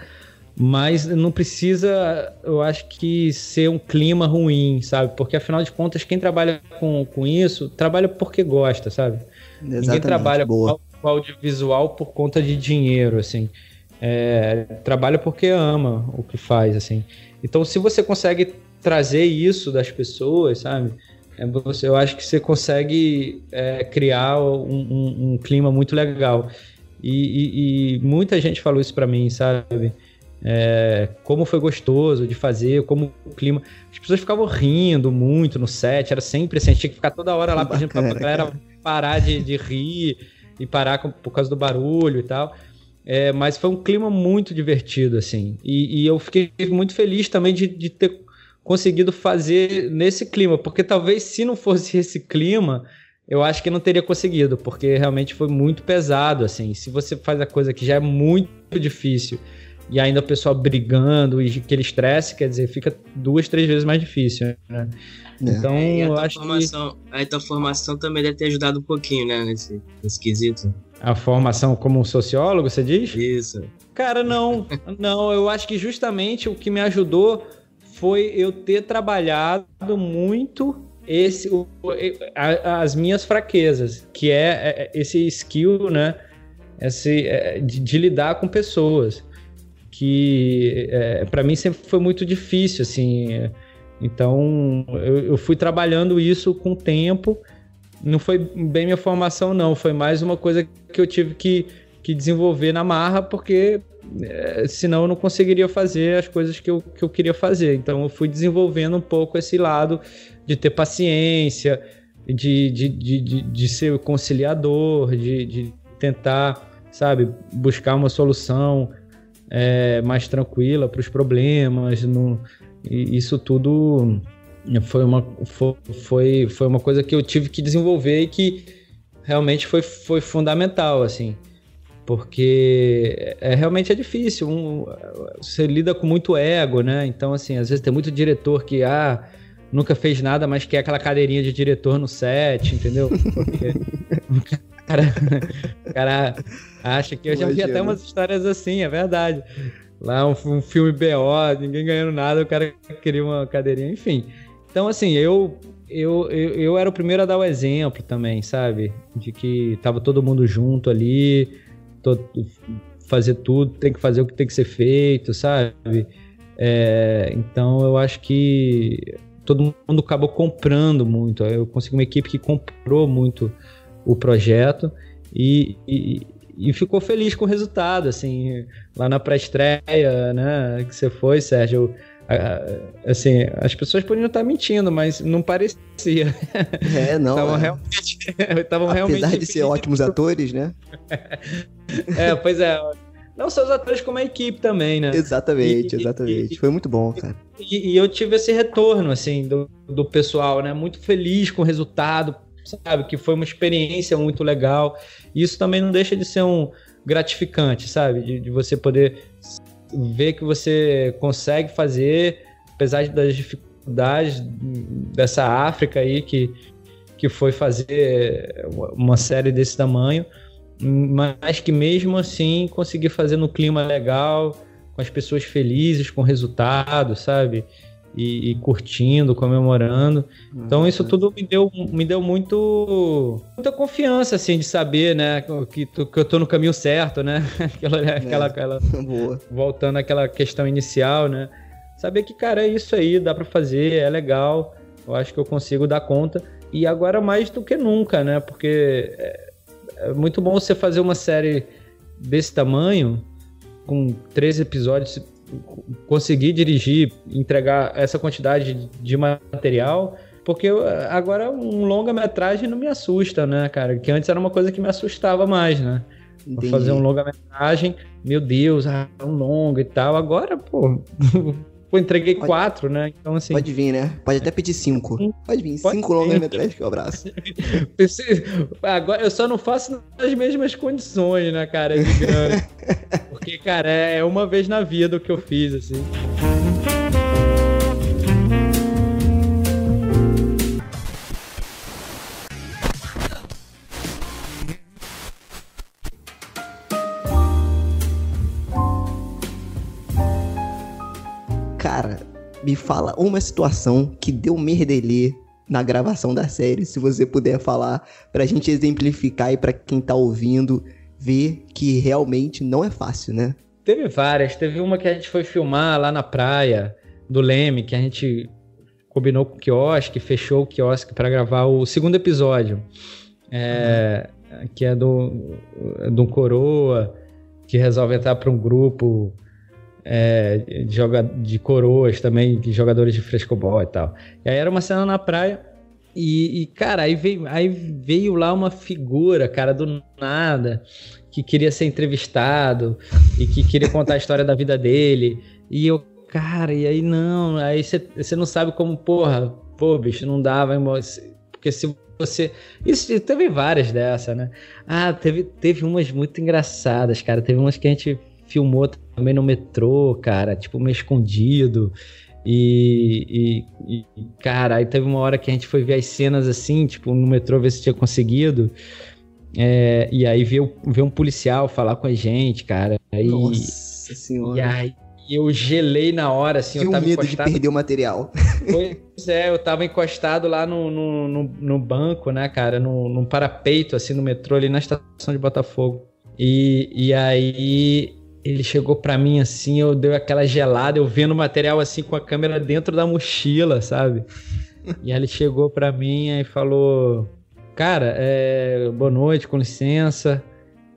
[SPEAKER 5] Mas não precisa, eu acho que ser um clima ruim, sabe? Porque afinal de contas, quem trabalha com, com isso, trabalha porque gosta, sabe?
[SPEAKER 3] Exatamente,
[SPEAKER 5] Ninguém trabalha
[SPEAKER 3] boa.
[SPEAKER 5] com audiovisual por conta de dinheiro, assim. É, trabalha porque ama o que faz, assim. Então, se você consegue trazer isso das pessoas, sabe? É, você, eu acho que você consegue é, criar um, um, um, clima muito legal. E, e, e muita gente falou isso para mim, sabe? É, como foi gostoso de fazer, como o clima. As pessoas ficavam rindo muito no set, era sempre assim, tinha que ficar toda hora lá pedindo pra galera cara. parar de, de rir e parar com, por causa do barulho e tal. É, mas foi um clima muito divertido, assim. E, e eu fiquei muito feliz também de, de, ter conseguido fazer nesse clima, porque talvez se não fosse *laughs* esse clima, eu acho que não teria conseguido, porque realmente foi muito pesado, assim. Se você faz a coisa que já é muito difícil e ainda o pessoal brigando e aquele estresse, quer dizer, fica duas, três vezes mais difícil, né?
[SPEAKER 4] É. Então, é, eu acho formação, que... A tua formação também deve ter ajudado um pouquinho, né, nesse, nesse quesito.
[SPEAKER 5] A formação como um sociólogo, você diz?
[SPEAKER 4] Isso.
[SPEAKER 5] Cara, não. não, eu acho que justamente o que me ajudou foi eu ter trabalhado muito esse o, as minhas fraquezas, que é, é esse skill, né? Esse, é, de, de lidar com pessoas, que é, para mim sempre foi muito difícil, assim. Então eu, eu fui trabalhando isso com o tempo não foi bem minha formação, não. Foi mais uma coisa que eu tive que, que desenvolver na marra, porque é, senão eu não conseguiria fazer as coisas que eu, que eu queria fazer. Então eu fui desenvolvendo um pouco esse lado de ter paciência, de, de, de, de, de ser conciliador, de, de tentar, sabe, buscar uma solução é, mais tranquila para os problemas. No, isso tudo foi uma, foi, foi uma coisa que eu tive que desenvolver e que realmente foi, foi fundamental, assim. Porque é, realmente é difícil. Um, você lida com muito ego, né? Então, assim, às vezes tem muito diretor que, ah, nunca fez nada, mas quer aquela cadeirinha de diretor no set, entendeu? Porque *laughs* o cara, o cara acha que eu já vi até umas histórias assim, é verdade. Lá um, um filme BO, ninguém ganhando nada, o cara queria uma cadeirinha, enfim. Então, assim, eu, eu, eu, eu, era o primeiro a dar o exemplo também, sabe? De que tava todo mundo junto ali, todo, fazer tudo, tem que fazer o que tem que ser feito, sabe? É, então, eu acho que todo mundo acabou comprando muito. Eu consegui uma equipe que comprou muito o projeto e, e, e ficou feliz com o resultado, assim, lá na pré-estreia, né, que você foi, Sérgio, assim, as pessoas poderiam estar mentindo, mas não parecia.
[SPEAKER 3] É, não.
[SPEAKER 5] Estavam
[SPEAKER 3] é.
[SPEAKER 5] realmente. *laughs* Estavam
[SPEAKER 3] Apesar
[SPEAKER 5] realmente
[SPEAKER 3] de ser ótimos atores, né?
[SPEAKER 5] é, pois é. Não só os atores, como a equipe também, né?
[SPEAKER 3] Exatamente, e, exatamente. E, Foi muito bom, cara.
[SPEAKER 5] E, e, eu tive esse retorno, assim, do, do pessoal, né? Muito feliz com o resultado, sabe? Que foi uma experiência muito legal. E isso também não deixa de ser um gratificante, sabe? De, de você poder ver que você consegue fazer, apesar das dificuldades dessa África aí que, que foi fazer uma série desse tamanho, mas que mesmo assim conseguir fazer no clima legal, com as pessoas felizes com resultado, sabe? E, e, curtindo, comemorando. Então isso tudo me deu, me deu muito muita confiança assim de saber, né, que, que eu tô no caminho certo, né? *laughs* aquela, é, aquela, aquela *laughs* voltando àquela questão inicial, né? Saber que cara é isso aí, dá para fazer, é legal. Eu acho que eu consigo dar conta e agora mais do que nunca, né? Porque é, é muito bom você fazer uma série desse tamanho com três episódios conseguir dirigir, entregar essa quantidade de material, porque agora um longa-metragem não me assusta, né, cara? Que antes era uma coisa que me assustava mais, né? Fazer um longa-metragem, meu Deus, ah, um longa e tal. Agora, pô, *laughs* pô entreguei pode, quatro, né? Então, assim.
[SPEAKER 3] Pode vir, né? Pode até pedir cinco. Pode vir, pode cinco longa-metragens que eu abraço. *laughs*
[SPEAKER 5] Agora, eu só não faço nas mesmas condições, né, cara? De grana. *laughs* Porque, cara, é uma vez na vida o que eu fiz, assim.
[SPEAKER 3] Cara, me fala uma situação que deu merdelê na gravação da série, se você puder falar, pra gente exemplificar e pra quem tá ouvindo ver que realmente não é fácil, né?
[SPEAKER 5] Teve várias. Teve uma que a gente foi filmar lá na praia do Leme, que a gente combinou com o quiosque, fechou o quiosque para gravar o segundo episódio. É, uhum. Que é do, do Coroa, que resolve entrar para um grupo é, de, joga, de coroas também, de jogadores de frescobol e tal. E aí era uma cena na praia. E, e, cara, aí veio, aí veio lá uma figura, cara, do nada, que queria ser entrevistado e que queria contar a história da vida dele. E eu, cara, e aí não, aí você não sabe como, porra, pô, bicho, não dava, porque se você. Isso teve várias dessa, né? Ah, teve, teve umas muito engraçadas, cara. Teve umas que a gente filmou também no metrô, cara, tipo, meio escondido. E, e, e, cara, aí teve uma hora que a gente foi ver as cenas assim, tipo, no metrô, ver se tinha conseguido. É, e aí veio, veio um policial falar com a gente, cara. Aí,
[SPEAKER 3] Nossa senhora.
[SPEAKER 5] E aí eu gelei na hora, assim.
[SPEAKER 3] Que
[SPEAKER 5] eu tava
[SPEAKER 3] medo
[SPEAKER 5] encostado...
[SPEAKER 3] de perder o material.
[SPEAKER 5] Pois é, eu tava encostado lá no, no, no, no banco, né, cara, no, no parapeito, assim, no metrô, ali na estação de Botafogo. E, e aí ele chegou para mim assim, eu dei aquela gelada, eu vendo o material assim com a câmera dentro da mochila, sabe? E aí ele chegou para mim e falou: Cara, é, boa noite, com licença.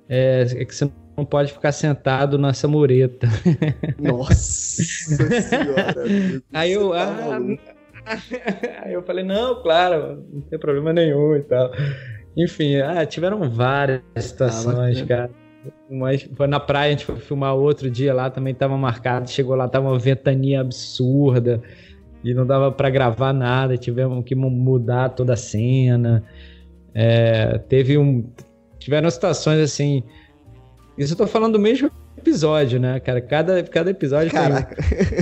[SPEAKER 5] É, é, que você não pode ficar sentado nessa mureta. *laughs*
[SPEAKER 3] Nossa senhora. *laughs*
[SPEAKER 5] aí eu, tá ah, *laughs* aí eu falei: Não, claro, não tem problema nenhum e tal. Enfim, ah, tiveram várias situações, ah, cara mas foi na praia, a gente foi filmar outro dia lá, também tava marcado. Chegou lá, tava uma ventania absurda e não dava para gravar nada. Tivemos que mudar toda a cena. É, teve um. Tiveram situações assim. Isso eu tô falando do mesmo episódio, né, cara? Cada, cada episódio
[SPEAKER 3] Caraca.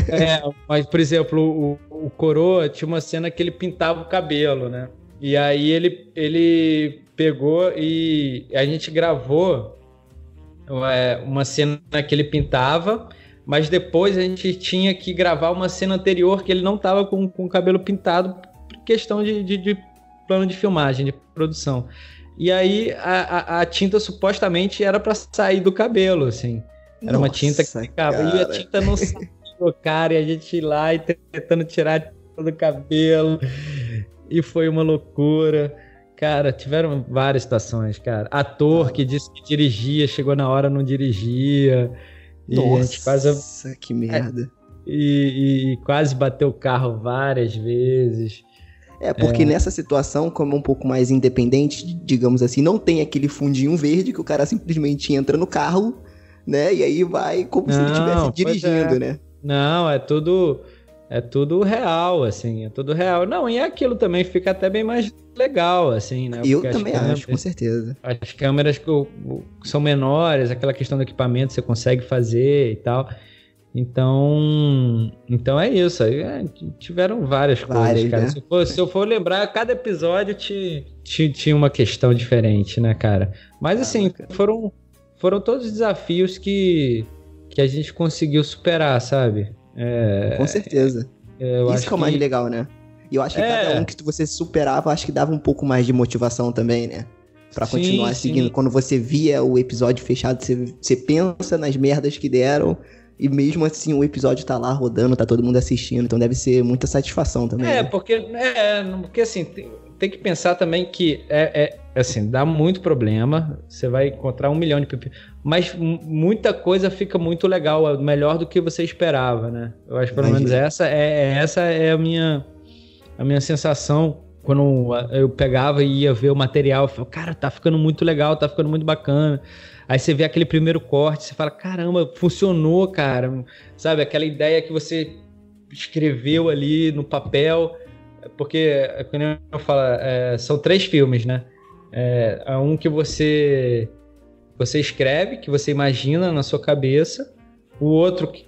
[SPEAKER 5] tem. É, mas, por exemplo, o, o Coroa tinha uma cena que ele pintava o cabelo, né? E aí ele, ele pegou e a gente gravou uma cena que ele pintava, mas depois a gente tinha que gravar uma cena anterior que ele não estava com, com o cabelo pintado por questão de, de, de, plano de filmagem, de produção. E aí a, a, a tinta supostamente era para sair do cabelo, assim. Era Nossa, uma tinta que ficava. Cara. E a tinta não *laughs* saiu, cara, e a gente lá e tentando tirar do cabelo. E foi uma loucura. Cara, tiveram várias situações, cara. Ator que disse que dirigia, chegou na hora, não dirigia.
[SPEAKER 3] E Nossa, quase... que merda.
[SPEAKER 5] E, e, quase bateu o carro várias vezes.
[SPEAKER 3] É, porque é. nessa situação, como é um pouco mais independente, digamos assim, não tem aquele fundinho verde que o cara simplesmente entra no carro, né? E aí vai como não, se ele estivesse dirigindo, é. né?
[SPEAKER 5] Não, é tudo é tudo real, assim, é tudo real. Não, e aquilo também fica até bem mais legal, assim, né?
[SPEAKER 3] Eu Porque também câmeras, acho, com certeza.
[SPEAKER 5] As câmeras são menores, aquela questão do equipamento você consegue fazer e tal. Então, então é isso. É, tiveram várias, várias coisas, cara. Né? Se, for, se, eu for lembrar, cada episódio tinha te, te, uma questão diferente, né, cara? Mas ah, assim, foram, foram todos desafios que, que a gente conseguiu superar, sabe? É,
[SPEAKER 3] Com certeza. Isso que é o mais que... legal, né? E eu acho que é. cada um que você superava, acho que dava um pouco mais de motivação também, né? Pra continuar sim, seguindo. Sim. Quando você via o episódio fechado, você, você pensa nas merdas que deram. E mesmo assim o episódio tá lá rodando, tá todo mundo assistindo, então deve ser muita satisfação também.
[SPEAKER 5] É, né? porque, é, porque assim, tem, tem, que pensar também que é, é, assim, dá muito problema. Você vai encontrar um milhão de mas muita coisa fica muito legal, melhor do que você esperava, né? Eu acho que pelo menos essa é, é, essa é a minha, a minha sensação quando eu pegava e ia ver o material, eu falava, cara, tá ficando muito legal, tá ficando muito bacana. Aí você vê aquele primeiro corte, você fala, caramba, funcionou, cara. Sabe, aquela ideia que você escreveu ali no papel, porque, como eu falo, é, são três filmes, né? É, um que você você escreve, que você imagina na sua cabeça, o outro que,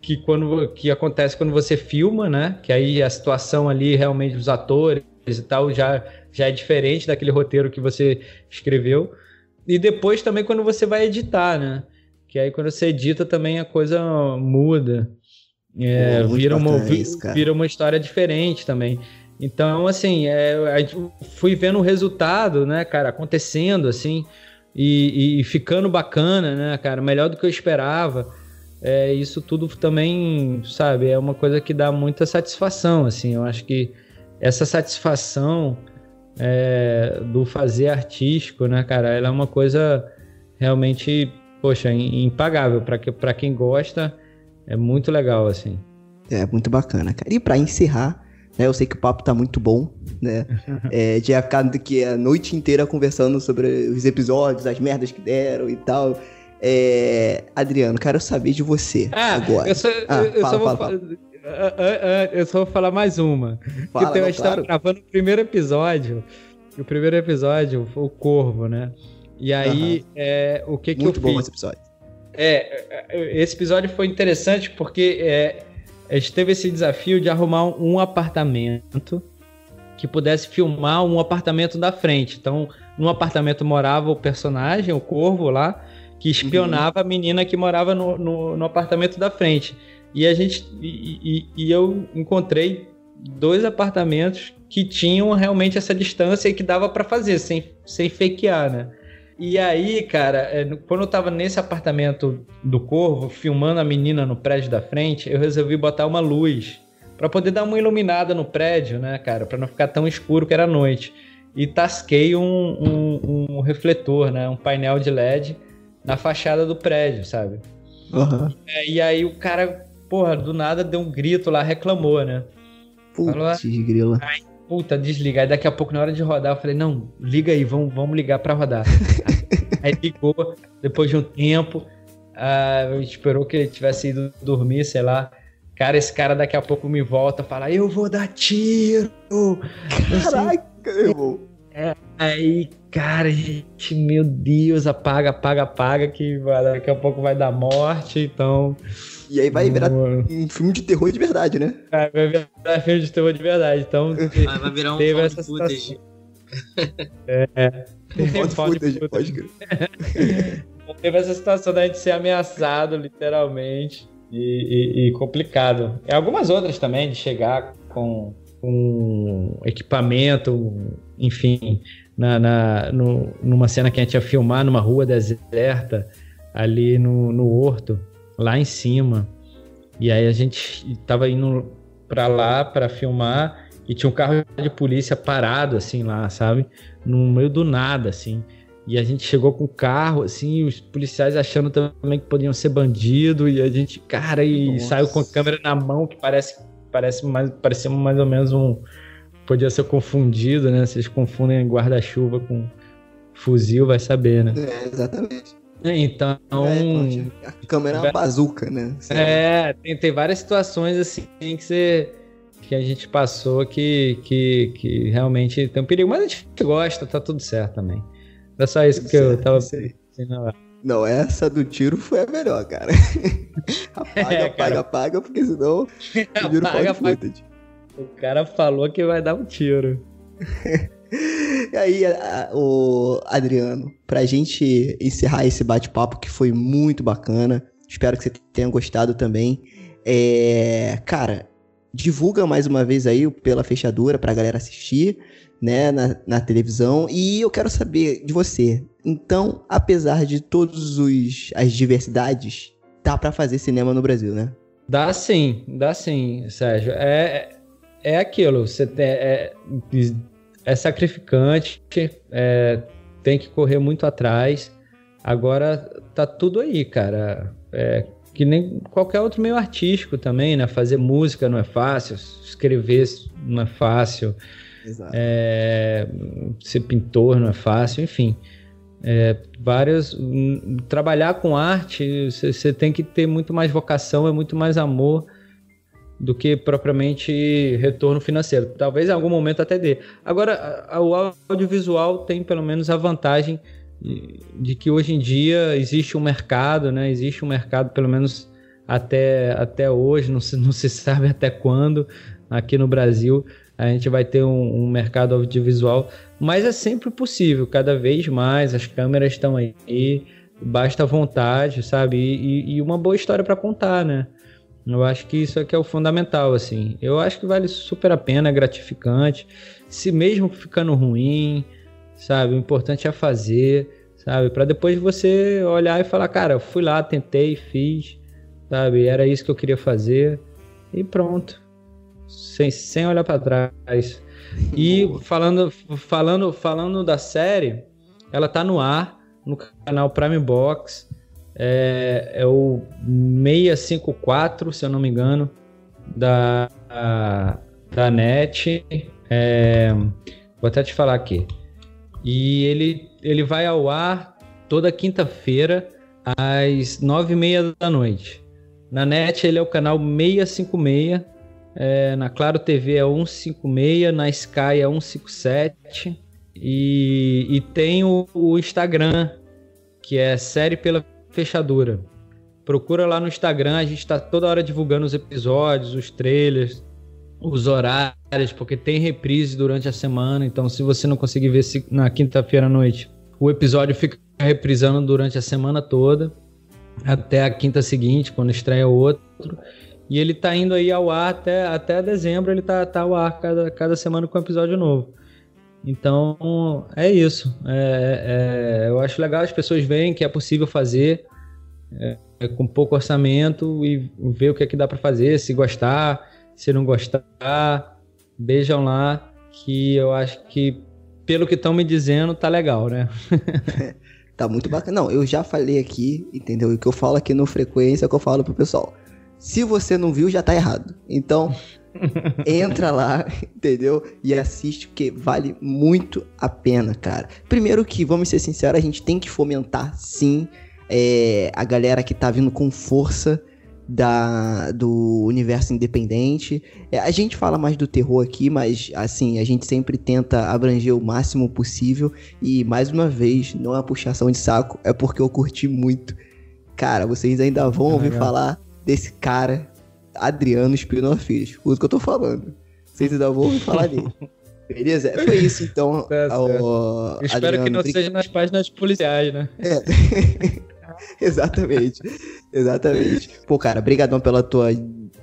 [SPEAKER 5] que, quando, que acontece quando você filma, né? Que aí a situação ali, realmente, os atores e tal, já, já é diferente daquele roteiro que você escreveu. E depois também quando você vai editar, né? Que aí quando você edita também a coisa muda. É, Pô, vira, uma, vira uma história diferente também. Então, assim, é, fui vendo o resultado, né, cara, acontecendo, assim, e, e, ficando bacana, né, cara, melhor do que eu esperava. É, isso tudo também, sabe, é uma coisa que dá muita satisfação, assim. Eu acho que essa satisfação é, do fazer artístico, né, cara, ela é uma coisa realmente, poxa, impagável. Para quem gosta, é muito legal, assim.
[SPEAKER 3] É, muito bacana, cara. E para encerrar, né, eu sei que o papo tá muito bom, né? *laughs* é, de ficar aqui a noite inteira conversando sobre os episódios, as merdas que deram e tal. É, Adriano, quero saber de você ah, agora.
[SPEAKER 5] Eu só, ah, eu, fala, só vou fala, fala. Eu só vou falar mais uma. Fala, que tem, não, estava claro. gravando o primeiro episódio. O primeiro episódio foi o Corvo, né? E aí, é, o que, que
[SPEAKER 3] Muito
[SPEAKER 5] eu
[SPEAKER 3] bom
[SPEAKER 5] fiz?
[SPEAKER 3] esse episódio.
[SPEAKER 5] É, esse episódio foi interessante porque é, a gente teve esse desafio de arrumar um apartamento que pudesse filmar um apartamento da frente. Então, no apartamento morava o personagem, o Corvo lá, que espionava uhum. a menina que morava no, no, no apartamento da frente. E a gente e, e, e, eu encontrei dois apartamentos que tinham realmente essa distância e que dava para fazer sem, sem fakear, né? E aí, cara, é, quando eu tava nesse apartamento do Corvo, filmando a menina no prédio da frente, eu resolvi botar uma luz para poder dar uma iluminada no prédio, né, cara, para não ficar tão escuro que era noite. E tasquei um, um, um refletor, né, um painel de LED na fachada do prédio, sabe?
[SPEAKER 3] Uhum.
[SPEAKER 5] É, e aí o cara porra, do nada deu um grito lá, reclamou, né?
[SPEAKER 3] Putz, grila.
[SPEAKER 5] Ai, puta, desligar. E daqui a pouco, na hora de rodar, eu falei, não, liga aí, vamos, vamos ligar pra rodar. *laughs* aí ligou, depois de um tempo, uh, esperou que ele tivesse ido dormir, sei lá. Cara, esse cara daqui a pouco me volta fala, eu vou dar tiro!
[SPEAKER 3] Caraca, irmão.
[SPEAKER 5] É, aí, cara, gente, meu Deus, apaga, apaga, apaga, que daqui a pouco vai dar morte, então...
[SPEAKER 3] E aí vai virar um filme de terror de verdade, né?
[SPEAKER 5] vai virar filme de terror de verdade. Então, *laughs*
[SPEAKER 4] ah, vai virar um teve essa footage. *laughs*
[SPEAKER 5] É.
[SPEAKER 3] Um footage, pode crer.
[SPEAKER 5] teve essa situação da gente ser ameaçado, literalmente, e, e, e, complicado. E algumas outras também, de chegar com, com equipamento, enfim, na, na, no, numa cena que a gente ia filmar numa rua deserta, ali no, no Horto lá em cima. E aí a gente tava indo para lá para filmar e tinha um carro de polícia parado assim lá, sabe? No meio do nada assim. E a gente chegou com o carro, assim, os policiais achando também que podiam ser bandido, e a gente, cara, e Nossa. saiu com a câmera na mão, que parece, parece mais, parecia mais ou menos um. Podia ser confundido, né? Vocês confundem guarda-chuva com fuzil, vai saber, né?
[SPEAKER 3] É, exatamente.
[SPEAKER 5] Então.
[SPEAKER 3] É, a câmera é uma bazuca, né?
[SPEAKER 5] é, tem, tem várias situações assim que você. que a gente passou que, que, que realmente tem um perigo. Mas a gente gosta, tá tudo certo também. Era só isso tudo que certo, eu tava pensando
[SPEAKER 3] Não, essa do tiro foi a melhor, cara. *laughs* apaga, é, apaga, apaga, porque senão *laughs*
[SPEAKER 5] vira apaga, apaga. O cara falou que vai dar um tiro. *laughs*
[SPEAKER 3] E aí, a, o Adriano, pra gente encerrar esse bate-papo que foi muito bacana, espero que você tenha gostado também. É, cara, divulga mais uma vez aí pela fechadura pra galera assistir, né, na, na televisão. E eu quero saber de você. Então, apesar de todas as diversidades, dá para fazer cinema no Brasil, né?
[SPEAKER 5] Dá sim, dá sim, Sérgio. É, é aquilo, você tem, é, é sacrificante, é, tem que correr muito atrás. Agora tá tudo aí, cara. É, que nem qualquer outro meio artístico também, né? Fazer música não é fácil, escrever não é fácil, é, ser pintor não é fácil, enfim. É, várias trabalhar com arte você tem que ter muito mais vocação é muito mais amor do que propriamente retorno financeiro. Talvez em algum momento até dê. Agora, o audiovisual tem pelo menos a vantagem de que hoje em dia existe um mercado, né? Existe um mercado, pelo menos até, até hoje, não se, não se *laughs* sabe até quando, aqui no Brasil, a gente vai ter um, um, mercado audiovisual, mas é sempre possível, cada vez mais, as câmeras estão aí, basta vontade, sabe? E, e uma boa história para contar, né? Eu acho que isso aqui é o fundamental, assim. Eu acho que vale super a pena, é gratificante. Se mesmo ficando ruim, sabe? O importante é fazer, sabe? Para depois você olhar e falar, cara, fui lá, tentei, fiz, sabe? Era isso que eu queria fazer e pronto sem, sem olhar para trás. E *laughs* falando, falando, falando da série, ela tá no ar, no canal Prime Box. É, é o 654, se eu não me engano, da, da NET. É, vou até te falar aqui. E ele, ele vai ao ar toda quinta-feira, às nove e meia da noite. Na NET ele é o canal 656 é, na Claro TV é 156, na Sky é 157 e, e tem o, o Instagram, que é Série pela Fechadura. Procura lá no Instagram, a gente está toda hora divulgando os episódios, os trailers, os horários, porque tem reprise durante a semana. Então, se você não conseguir ver na quinta-feira à noite, o episódio fica reprisando durante a semana toda, até a quinta seguinte, quando estreia outro. E ele tá indo aí ao ar até, até dezembro, ele tá, tá ao ar cada, cada semana com um episódio novo. Então, é isso. É, é, eu acho legal as pessoas verem que é possível fazer é, com pouco orçamento e ver o que é que dá para fazer, se gostar, se não gostar, beijam lá, que eu acho que, pelo que estão me dizendo, tá legal, né? *laughs*
[SPEAKER 3] tá muito bacana. Não, eu já falei aqui, entendeu? E o que eu falo aqui no Frequência é o que eu falo pro pessoal. Se você não viu, já tá errado. Então, entra lá, *laughs* entendeu? E assiste, porque vale muito a pena, cara. Primeiro que, vamos ser sinceros, a gente tem que fomentar, sim, é, a galera que tá vindo com força da, do universo independente. É, a gente fala mais do terror aqui, mas assim, a gente sempre tenta abranger o máximo possível. E mais uma vez, não é puxação de saco, é porque eu curti muito. Cara, vocês ainda vão ouvir falar desse cara, Adriano. Escuta o que eu tô falando. Vocês ainda vão ouvir falar dele. *laughs* Beleza? Foi isso, então.
[SPEAKER 5] Tá ao, Espero Adriano, que não seja nas páginas policiais, né?
[SPEAKER 3] É. *laughs* Exatamente. Exatamente. Pô, cara, brigadão pela tua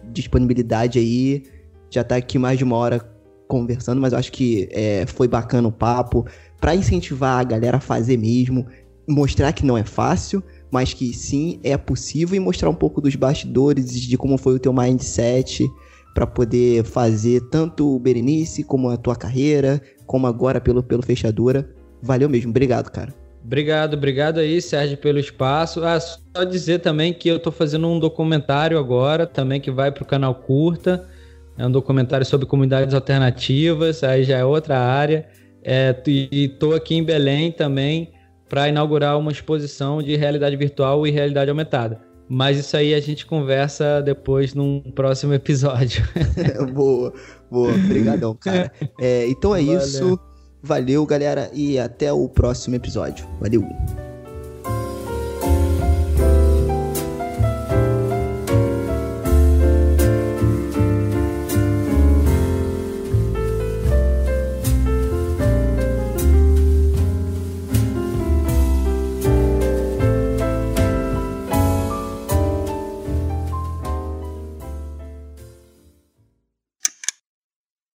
[SPEAKER 3] disponibilidade aí. Já tá aqui mais de uma hora conversando, mas eu acho que é, foi bacana o papo. para incentivar a galera a fazer mesmo. Mostrar que não é fácil, mas que sim, é possível e mostrar um pouco dos bastidores de como foi o teu mindset para poder fazer tanto o Berenice como a tua carreira, como agora pelo pelo fechadura. Valeu mesmo, obrigado, cara.
[SPEAKER 5] Obrigado, obrigado aí, Sérgio, pelo espaço. Ah, só dizer também que eu tô fazendo um documentário agora, também que vai pro canal Curta. É um documentário sobre comunidades alternativas, aí já é outra área. É, e tô aqui em Belém também, para inaugurar uma exposição de realidade virtual e realidade aumentada. Mas isso aí a gente conversa depois num próximo episódio. *laughs*
[SPEAKER 3] boa, boa. Obrigadão, cara. É, então é Valeu. isso. Valeu, galera, e até o próximo episódio. Valeu.